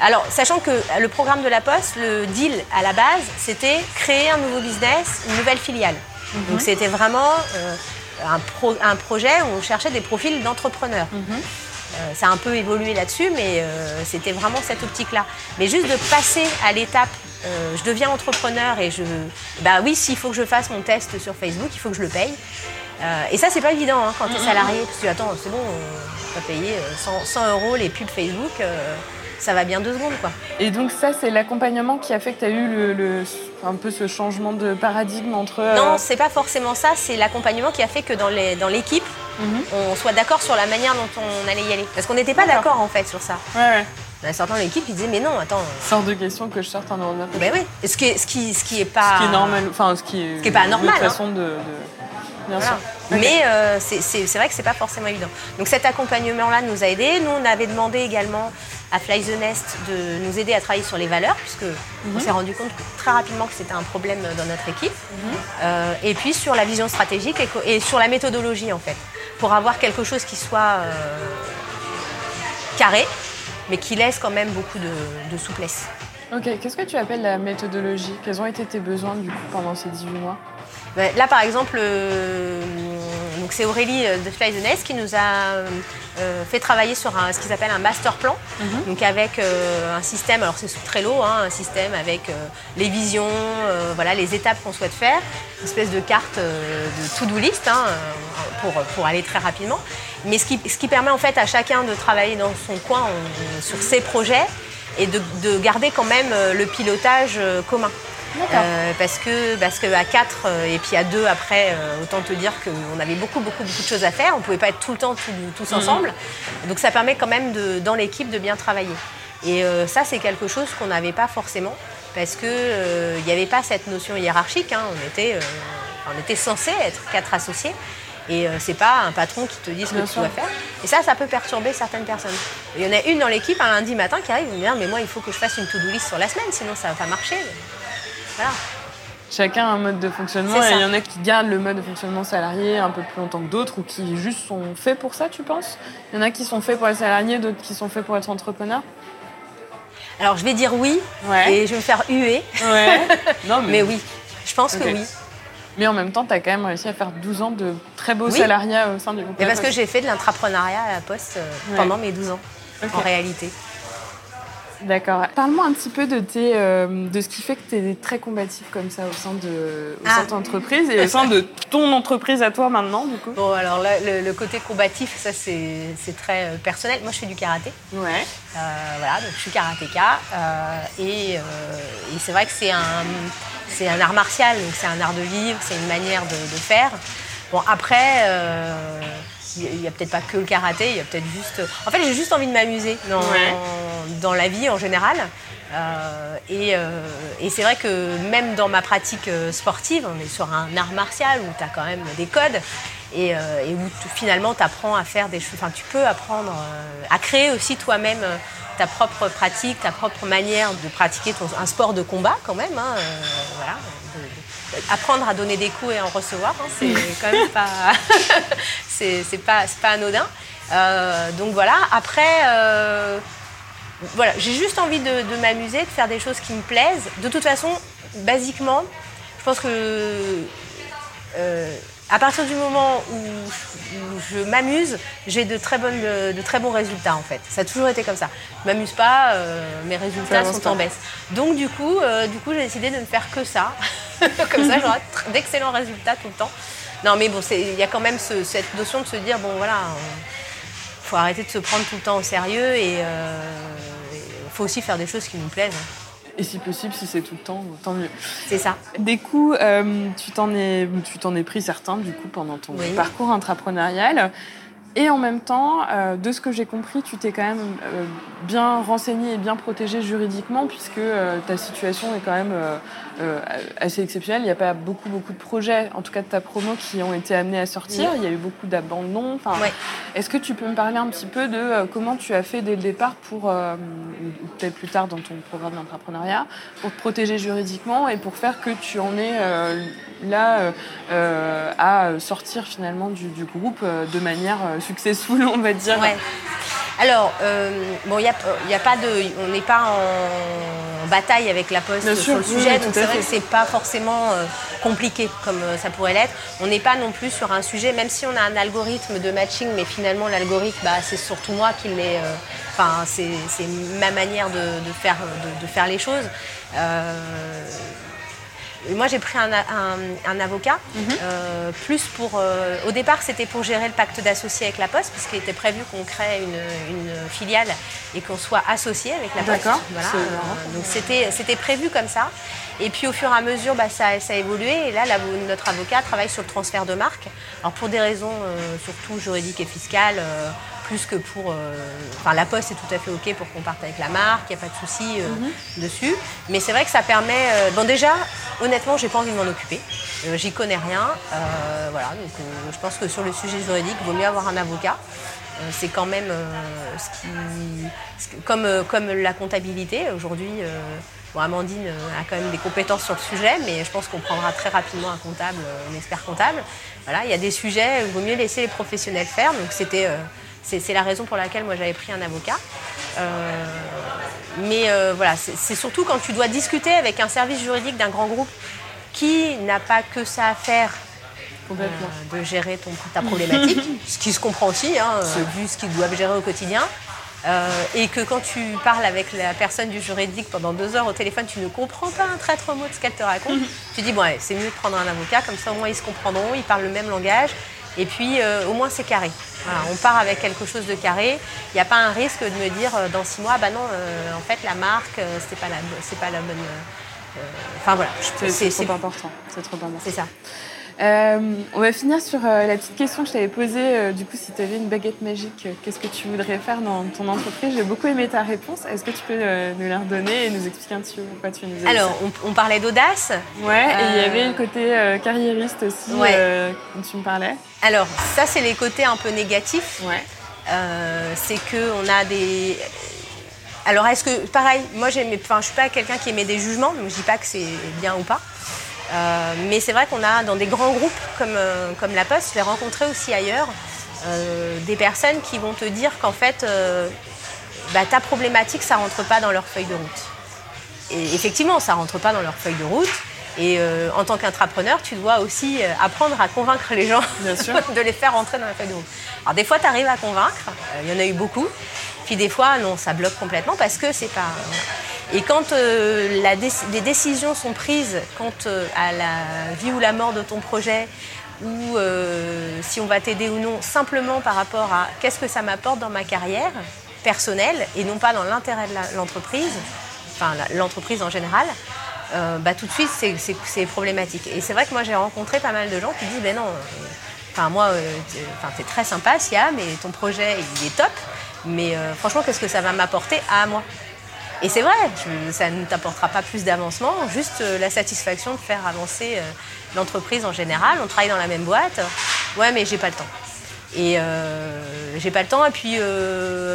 alors, sachant que le programme de la Poste, le deal à la base, c'était créer un nouveau business, une nouvelle filiale. Donc c'était vraiment euh, un, pro- un projet où on cherchait des profils d'entrepreneurs. Euh, ça a un peu évolué là-dessus, mais euh, c'était vraiment cette optique-là. Mais juste de passer à l'étape, euh, je deviens entrepreneur et je. Bah oui, s'il faut que je fasse mon test sur Facebook, il faut que je le paye. Euh, et ça, c'est pas évident hein, quand tu es salarié, parce que attends, c'est bon, on va payer euh, 100, 100 euros les pubs Facebook, euh, ça va bien deux secondes, quoi. Et donc ça, c'est l'accompagnement qui a fait que tu as eu le, le- un peu ce changement de paradigme entre... euh, Non, c'est pas forcément ça, c'est l'accompagnement qui a fait que dans les- dans l'équipe, Mhm. on soit d'accord sur la manière dont on allait y aller. Parce qu'on n'était pas D'accord. d'accord en fait sur ça. Ouais, ouais. Il en certains de l'équipe qui disaient mais non, attends. Sort de question que je sorte un ordinateur. Ben oui. Ce qui ce qui, ce qui est pas. Ce qui est normal, enfin ce qui est, Ce qui est pas normal, autre hein. façon de, de- Bien Voilà. sûr. Ok. Mais euh, c'est- c'est c'est vrai que c'est pas forcément évident. Donc cet accompagnement-là nous a aidés. Nous, on avait demandé également à Fly the Nest de nous aider à travailler sur les valeurs, puisque Mhm. on s'est rendu compte très rapidement que c'était un problème dans notre équipe. Mhm. Euh, et puis sur la vision stratégique et, et sur la méthodologie en fait, pour avoir quelque chose qui soit euh, carré, mais qui laisse quand même beaucoup de, de souplesse. Ok, qu'est-ce que tu appelles la méthodologie? Quels ont été tes besoins du coup pendant ces 18 mois? Ben, Là, par exemple, euh, donc c'est Aurélie euh, de Fly the Nest qui nous a euh, fait travailler sur un- ce qu'ils appellent un master plan, donc avec euh, un système, alors c'est sous Trello, hein, un système avec euh, les visions, voilà, les étapes qu'on souhaite faire, une espèce de carte de to-do list hein, pour, pour aller très rapidement. Mais ce qui, ce qui permet en fait à chacun de travailler dans son coin sur ses projets et de, de garder quand même euh, le pilotage euh, commun. Euh, parce que parce que à 4 et puis à 2 après, euh, autant te dire qu'on avait beaucoup beaucoup beaucoup de choses à faire. On pouvait pas être tout le temps tous, tous ensemble. Donc ça permet quand même de, dans l'équipe de bien travailler. Et euh, ça c'est quelque chose qu'on n'avait pas forcément parce que euh, il n'y avait pas cette notion hiérarchique. hein. On était on était censé être quatre associés. Et euh, c'est pas un patron qui te dit ce que tu dois faire. Et ça, ça peut perturber certaines personnes. Il y en a une dans l'équipe un lundi matin qui arrive et me dit Ah, mais moi il faut que je fasse une to-do list sur la semaine, sinon ça va pas marcher. Voilà. Chacun a un mode de fonctionnement et il y en a qui gardent le mode de fonctionnement salarié un peu plus longtemps que d'autres ou qui juste sont faits pour ça, tu penses? Il y en a qui sont faits pour être salariés, d'autres qui sont faits pour être entrepreneurs? Alors je vais dire oui Ouais. et je vais me faire huer, Ouais. non, mais oui, je pense que oui. Mais en même temps, tu as quand même réussi à faire 12 ans de très beaux Oui. salariats au sein du groupe. Et parce que j'ai fait de l'intrapreneuriat à la Poste euh, Ouais. pendant mes 12 ans, en réalité. D'accord. Parle-moi un petit peu de, tes, euh, de ce qui fait que tu es très combatif comme ça au sein de, au sein Ah. de ton entreprise et au sein de ton entreprise à toi maintenant, du coup? Bon, alors là, le, le côté combatif, ça c'est très euh, personnel. Moi je fais du karaté. Ouais. Euh, voilà, donc je suis karatéka. euh, et et c'est vrai que c'est un, c'est un art martial, donc c'est un art de vivre, c'est une manière de, de faire. Bon, après, euh, il n'y a, peut-être pas que le karaté, il y a peut-être juste. En fait, j'ai juste envie de m'amuser dans, Ouais. dans la vie en général. Euh, et euh, et c'est vrai que même dans ma pratique euh, sportive, on est sur un art martial où tu as quand même des codes et, euh, et où finalement tu apprends à faire des choses. Enfin, tu peux apprendre à créer aussi toi-même ta propre pratique, ta propre manière de pratiquer ton- un sport de combat quand même. hein, voilà. De- de- apprendre à donner des coups et en recevoir, hein, c'est quand même pas, c'est pas, c'est pas anodin. Euh, donc voilà. Après. euh, voilà, j'ai juste envie de, de m'amuser, de faire des choses qui me plaisent. De toute façon, basiquement, je pense que euh, à partir du moment où, je m'amuse, j'ai de très, bonnes, de très bons résultats en fait. Ça a toujours été comme ça. Je m'amuse pas, euh, mes résultats sont pas. en baisse. Donc du coup, euh, du coup, j'ai décidé de ne faire que ça. comme ça, j'aurai d'excellents résultats tout le temps. Non, mais bon, il y a quand même ce- cette notion de se dire bon voilà. il faut arrêter de se prendre tout le temps au sérieux et il faut aussi faire des choses qui nous plaisent. Et si possible, si c'est tout le temps, tant mieux. C'est ça. Des coups, euh, tu t'en es, tu t'en es pris certains du coup pendant ton Oui. parcours intrapreneurial. Et en même temps, euh, de ce que j'ai compris, tu t'es quand même euh, bien renseigné et bien protégé juridiquement, puisque euh, ta situation est quand même euh, assez exceptionnelle. Il n'y a pas beaucoup, beaucoup de projets, en tout cas de ta promo, qui ont été amenés à sortir. Il y a eu beaucoup d'abandons. Enfin, Ouais. Est-ce que tu peux me parler un petit peu de euh, comment tu as fait dès le départ pour, euh, ou peut-être plus tard dans ton programme d'entrepreneuriat, pour te protéger juridiquement et pour faire que tu en es là à sortir finalement du, du groupe de manière successful, on va dire Ouais. Alors, euh, bon, il y a, y a pas de, on n'est pas en bataille avec la Poste Bien sur sûr, le sujet, oui, donc c'est vrai que c'est pas forcément euh, compliqué comme euh, ça pourrait l'être. On n'est pas non plus sur un sujet, même si on a un algorithme de matching, mais finalement l'algorithme, bah, c'est surtout moi qui l'ai. euh, Enfin, c'est c'est ma manière de, de faire, de, de faire les choses. Et Moi, j'ai pris un, un- un avocat, euh, plus pour. euh, au départ, c'était pour gérer le pacte d'associés avec la Poste, puisqu'il était prévu qu'on crée une, une filiale et qu'on soit associé avec la Poste. D'accord, Voilà, euh, donc c'était c'était prévu comme ça. Et puis au fur et à mesure, bah, ça, ça a évolué. Et là, la- notre avocat travaille sur le transfert de marque. Alors pour des raisons euh, surtout juridiques et fiscales, euh, plus que pour. euh, Enfin, la Poste est tout à fait ok pour qu'on parte avec la marque. Il n'y a pas de souci euh, Mhm. dessus. Mais c'est vrai que ça permet. euh, bon, déjà, honnêtement, j'ai pas envie de m'en occuper. J'y connais rien. Voilà. Donc, je pense que sur le sujet juridique, il vaut mieux avoir un avocat. C'est quand même euh, ce qui, comme, euh, comme la comptabilité. Aujourd'hui, euh, bon, Amandine a quand même des compétences sur le sujet, mais je pense qu'on prendra très rapidement un comptable, un expert comptable. Voilà, il y a des sujets il vaut mieux laisser les professionnels faire. Donc c'était, c'est, la raison pour laquelle moi j'avais pris un avocat. Euh, mais euh, voilà, c'est, surtout quand tu dois discuter avec un service juridique d'un grand groupe qui n'a pas que ça à faire euh, de gérer ton, ta problématique, ce qui se comprend aussi, hein, vu ce qu'ils doivent gérer au quotidien. Et que quand tu parles avec la personne du juridique pendant deux heures au téléphone, tu ne comprends pas un traître mot de ce qu'elle te raconte, tu dis, bon, c'est mieux de prendre un avocat, comme ça au moins ils se comprendront, ils parlent le même langage, et puis euh, au moins c'est carré. Voilà, on part avec quelque chose de carré, il n'y a pas un risque de me dire euh, dans six mois, bah non, euh, en fait la marque, euh, c'est pas, la, c'est pas la bonne. Enfin voilà, c'est trop important. C'est trop important. c'est ça. Euh, on va finir sur euh, la petite question que je t'avais posée. euh, du coup, si tu avais une baguette magique, euh, qu'est-ce que tu voudrais faire dans ton entreprise? J'ai beaucoup aimé ta réponse. Est-ce que tu peux euh, nous la redonner et nous expliquer un petit peu pourquoi tu nous as dit Alors, on, on parlait d'audace. Ouais, et il y euh, avait le côté carriériste aussi Ouais. dont tu me parlais. Alors, ça, c'est les côtés un peu négatifs. Ouais. C'est que on a des. Alors, est-ce que, pareil, moi, je suis pas quelqu'un qui émet des jugements, donc je dis pas que c'est bien ou pas. Euh, mais c'est vrai qu'on a dans des grands groupes comme, euh, comme la Poste, je l'ai rencontré aussi ailleurs, euh, des personnes qui vont te dire qu'en fait, bah, ta problématique, ça rentre pas dans leur feuille de route. Et effectivement, ça rentre pas dans leur feuille de route. Et en tant qu'intrapreneur, tu dois aussi apprendre à convaincre les gens Bien sûr. de les faire rentrer dans la feuille de route. Alors des fois, tu arrives à convaincre, il y en a eu beaucoup. Puis des fois, non, ça bloque complètement parce que c'est pas. Et quand euh, les décisions sont prises quant euh, à la vie ou la mort de ton projet, ou euh, si on va t'aider ou non, simplement par rapport à qu'est-ce que ça m'apporte dans ma carrière personnelle et non pas dans l'intérêt de l'entreprise, enfin l'entreprise en général, euh, bah, tout de suite c'est- problématique. Et c'est vrai que moi j'ai rencontré pas mal de gens qui disent ben non, euh, enfin moi, euh, t'es- très sympa Siam et ton projet il est top, mais euh, franchement qu'est-ce que ça va m'apporter à moi? Et c'est vrai, je- ça ne t'apportera pas plus d'avancement, juste euh, la satisfaction de faire avancer euh, l'entreprise en général. On travaille dans la même boîte. Ouais, mais j'ai pas le temps. Et j'ai pas le temps, et puis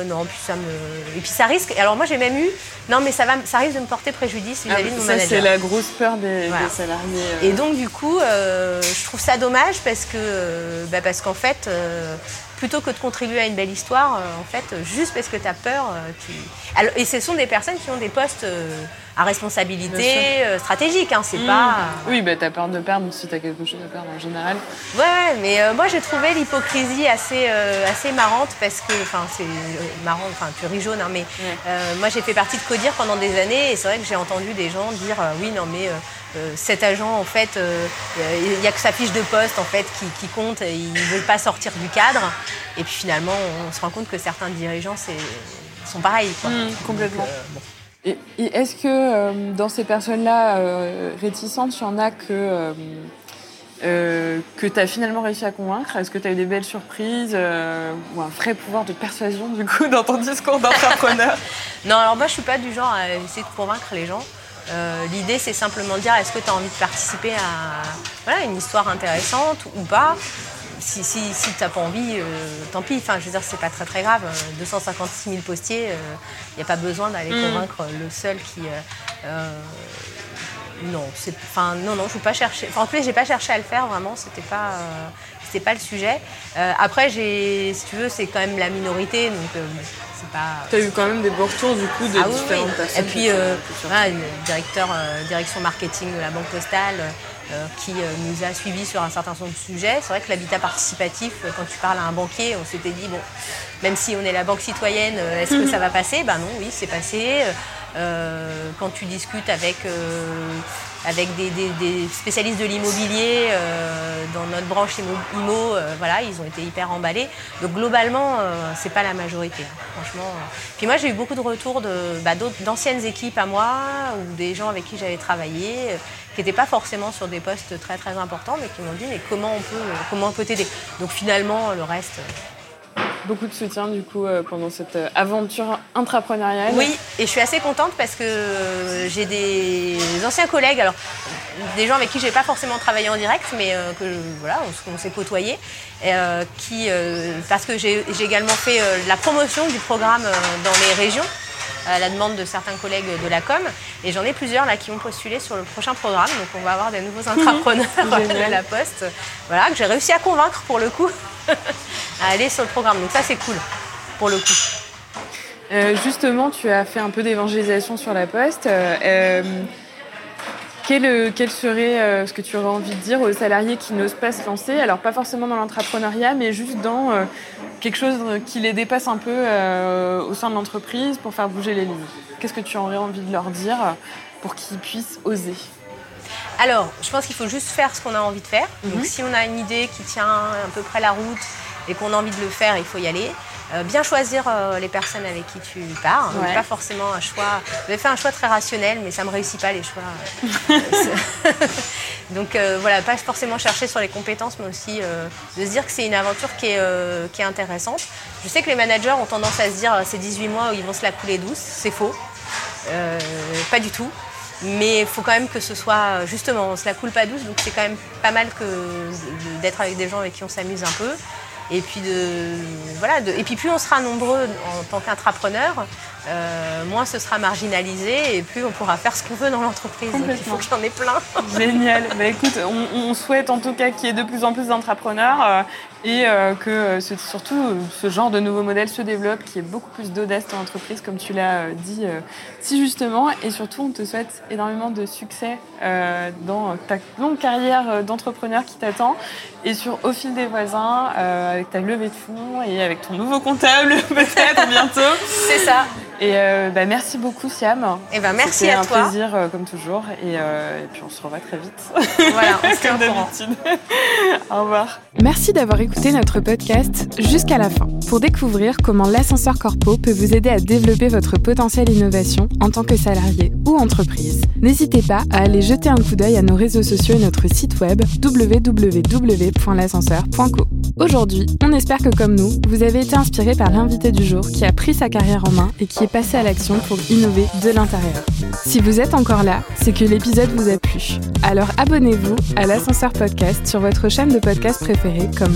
non, puis ça me. Et puis ça risque. Alors moi j'ai même eu. Non, mais ça, va, ça risque de me porter préjudice Ah, vis-à-vis de mon ça, manager. c'est la grosse peur des, Voilà. des salariés. Et donc du coup, je trouve ça dommage parce que, bah, parce qu'en fait, plutôt que de contribuer à une belle histoire, euh, en fait, juste parce que tu as peur, euh, tu... Alors, et ce sont des personnes qui ont des postes euh, à responsabilité euh, stratégique, hein, c'est Mmh. pas. Oui, bah t'as peur de perdre si t'as quelque chose à perdre en général. Ouais, mais euh, moi j'ai trouvé l'hypocrisie assez, euh, assez marrante parce que, enfin, c'est euh, marrant, enfin, tu ris jaune, hein, mais euh, moi j'ai fait partie de Codir pendant des années et c'est vrai que j'ai entendu des gens dire euh, oui, non, mais euh, euh, cet agent, en fait, euh, il n'y a que sa fiche de poste en fait qui, qui compte et il ne veut pas sortir du cadre. Et puis finalement, on se rend compte que certains dirigeants c'est- sont pareils. Quoi. Mmh, complètement. Donc, euh, bon. Et, et est-ce que euh, dans ces personnes-là euh, réticentes, il y en a que, euh, euh, que tu as finalement réussi à convaincre? Est-ce que tu as eu des belles surprises euh, ou un vrai pouvoir de persuasion du coup dans ton discours d'entrepreneur? Non, alors moi je suis pas du genre à essayer de convaincre les gens. Euh, L'idée c'est simplement de dire est-ce que tu as envie de participer à voilà, une histoire intéressante ou pas? Si, si, si tu n'as pas envie, euh, tant pis. Enfin, je veux dire, c'est pas très très grave. Euh, 256 000 postiers, il n'y a pas besoin d'aller convaincre le seul qui. euh, euh, non, c'est, enfin, non, non, je ne pas chercher. Enfin, en plus, j'ai pas cherché à le faire vraiment. C'était pas, euh, pas le sujet. Euh, après, j'ai, si tu veux, c'est quand même la minorité, donc pas. T'as eu quand même des beaux retours du coup de Ah différentes oui. personnes. Et puis, qui euh, voilà, le directeur euh, direction marketing de la Banque Postale euh, qui euh, nous a suivis sur un certain nombre de sujets. C'est vrai que l'habitat participatif, quand tu parles à un banquier, on s'était dit, bon, même si on est la banque citoyenne, est-ce que ça va passer? Ben non, oui, c'est passé. Euh, quand tu discutes avec, euh, avec des, spécialistes de l'immobilier euh, dans notre branche IMO, voilà, ils ont été hyper emballés. Donc globalement, c'est pas la majorité, hein, franchement. Puis moi, j'ai eu beaucoup de retours bah, d'anciennes équipes à moi ou des gens avec qui j'avais travaillé, qui n'étaient pas forcément sur des postes très très importants, mais qui m'ont dit mais comment on peut, comment on peut t'aider? Donc finalement, le reste. Beaucoup de soutien du coup euh, pendant cette euh, aventure intrapreneuriale. Oui, et je suis assez contente parce que j'ai des anciens collègues, alors des gens avec qui j'ai pas forcément travaillé en direct, mais euh, que voilà, on, s'est côtoyés, qui parce que j'ai également fait la promotion du programme dans les régions à la demande de certains collègues de la com, et j'en ai plusieurs là qui ont postulé sur le prochain programme, donc on va avoir des nouveaux intrapreneurs Génial. de la Poste, voilà que j'ai réussi à convaincre pour le coup à aller sur le programme, donc ça c'est cool pour le coup. Euh, justement, tu as fait un peu d'évangélisation sur la poste. Euh, euh, quel, euh, quel serait euh, ce que tu aurais envie de dire aux salariés qui n'osent pas se lancer? Alors, pas forcément dans l'entrepreneuriat, mais juste dans euh, quelque chose qui les dépasse un peu euh, au sein de l'entreprise pour faire bouger les lignes. Qu'est-ce que tu aurais envie de leur dire pour qu'ils puissent oser? Alors, je pense qu'il faut juste faire ce qu'on a envie de faire. Donc, si on a une idée qui tient à peu près la route et qu'on a envie de le faire, il faut y aller. Euh, bien choisir euh, les personnes avec qui tu pars. Donc, pas forcément un choix. J'avais fait un choix très rationnel, mais ça me réussit pas les choix. Euh, Donc euh, voilà, pas forcément chercher sur les compétences, mais aussi de se dire que c'est une aventure qui est, qui est intéressante. Je sais que les managers ont tendance à se dire c'est 18 mois où ils vont se la couler douce. C'est faux. Pas du tout. Mais il faut quand même que ce soit, justement, on se la coule pas douce, donc c'est quand même pas mal d'être avec des gens avec qui on s'amuse un peu. Et puis, de, voilà, de- et puis plus on sera nombreux en tant qu'intrapreneur, euh, moins ce sera marginalisé et plus on pourra faire ce qu'on veut dans l'entreprise. Donc il faut que j'en ai plein. Génial. Bah, écoute, on, on souhaite en tout cas qu'il y ait de plus en plus d'entrepreneurs euh, et euh, que euh, ce- surtout euh, ce genre de nouveau modèle se développe, qu'il y ait beaucoup plus d'audace dans l'entreprise, comme tu l'as euh, dit euh, si justement. Et surtout, on te souhaite énormément de succès euh, dans ta longue carrière d'entrepreneur qui t'attend et sur Au fil des voisins, euh, avec ta levée de fonds et avec ton nouveau comptable peut-être bientôt. C'est ça. Et euh, bah, merci beaucoup Siam. Et ben merci C'était à un toi. plaisir euh, comme toujours et, euh, et puis on se revoit très vite. Voilà, on se comme d'habitude. Au revoir. Merci d'avoir écouté notre podcast jusqu'à la fin pour découvrir comment l'ascenseur corpo peut vous aider à développer votre potentiel innovation en tant que salarié ou entreprise. N'hésitez pas à aller jeter un coup d'œil à nos réseaux sociaux et notre site web www.l'ascenseur.co. Aujourd'hui, on espère que comme nous, vous avez été inspiré par l'invité du jour qui a pris sa carrière en main et qui est passé à l'action pour innover de l'intérieur. Si vous êtes encore là, c'est que l'épisode vous a plu. Alors abonnez-vous à l'ascenseur podcast sur votre chaîne de podcast préférée comme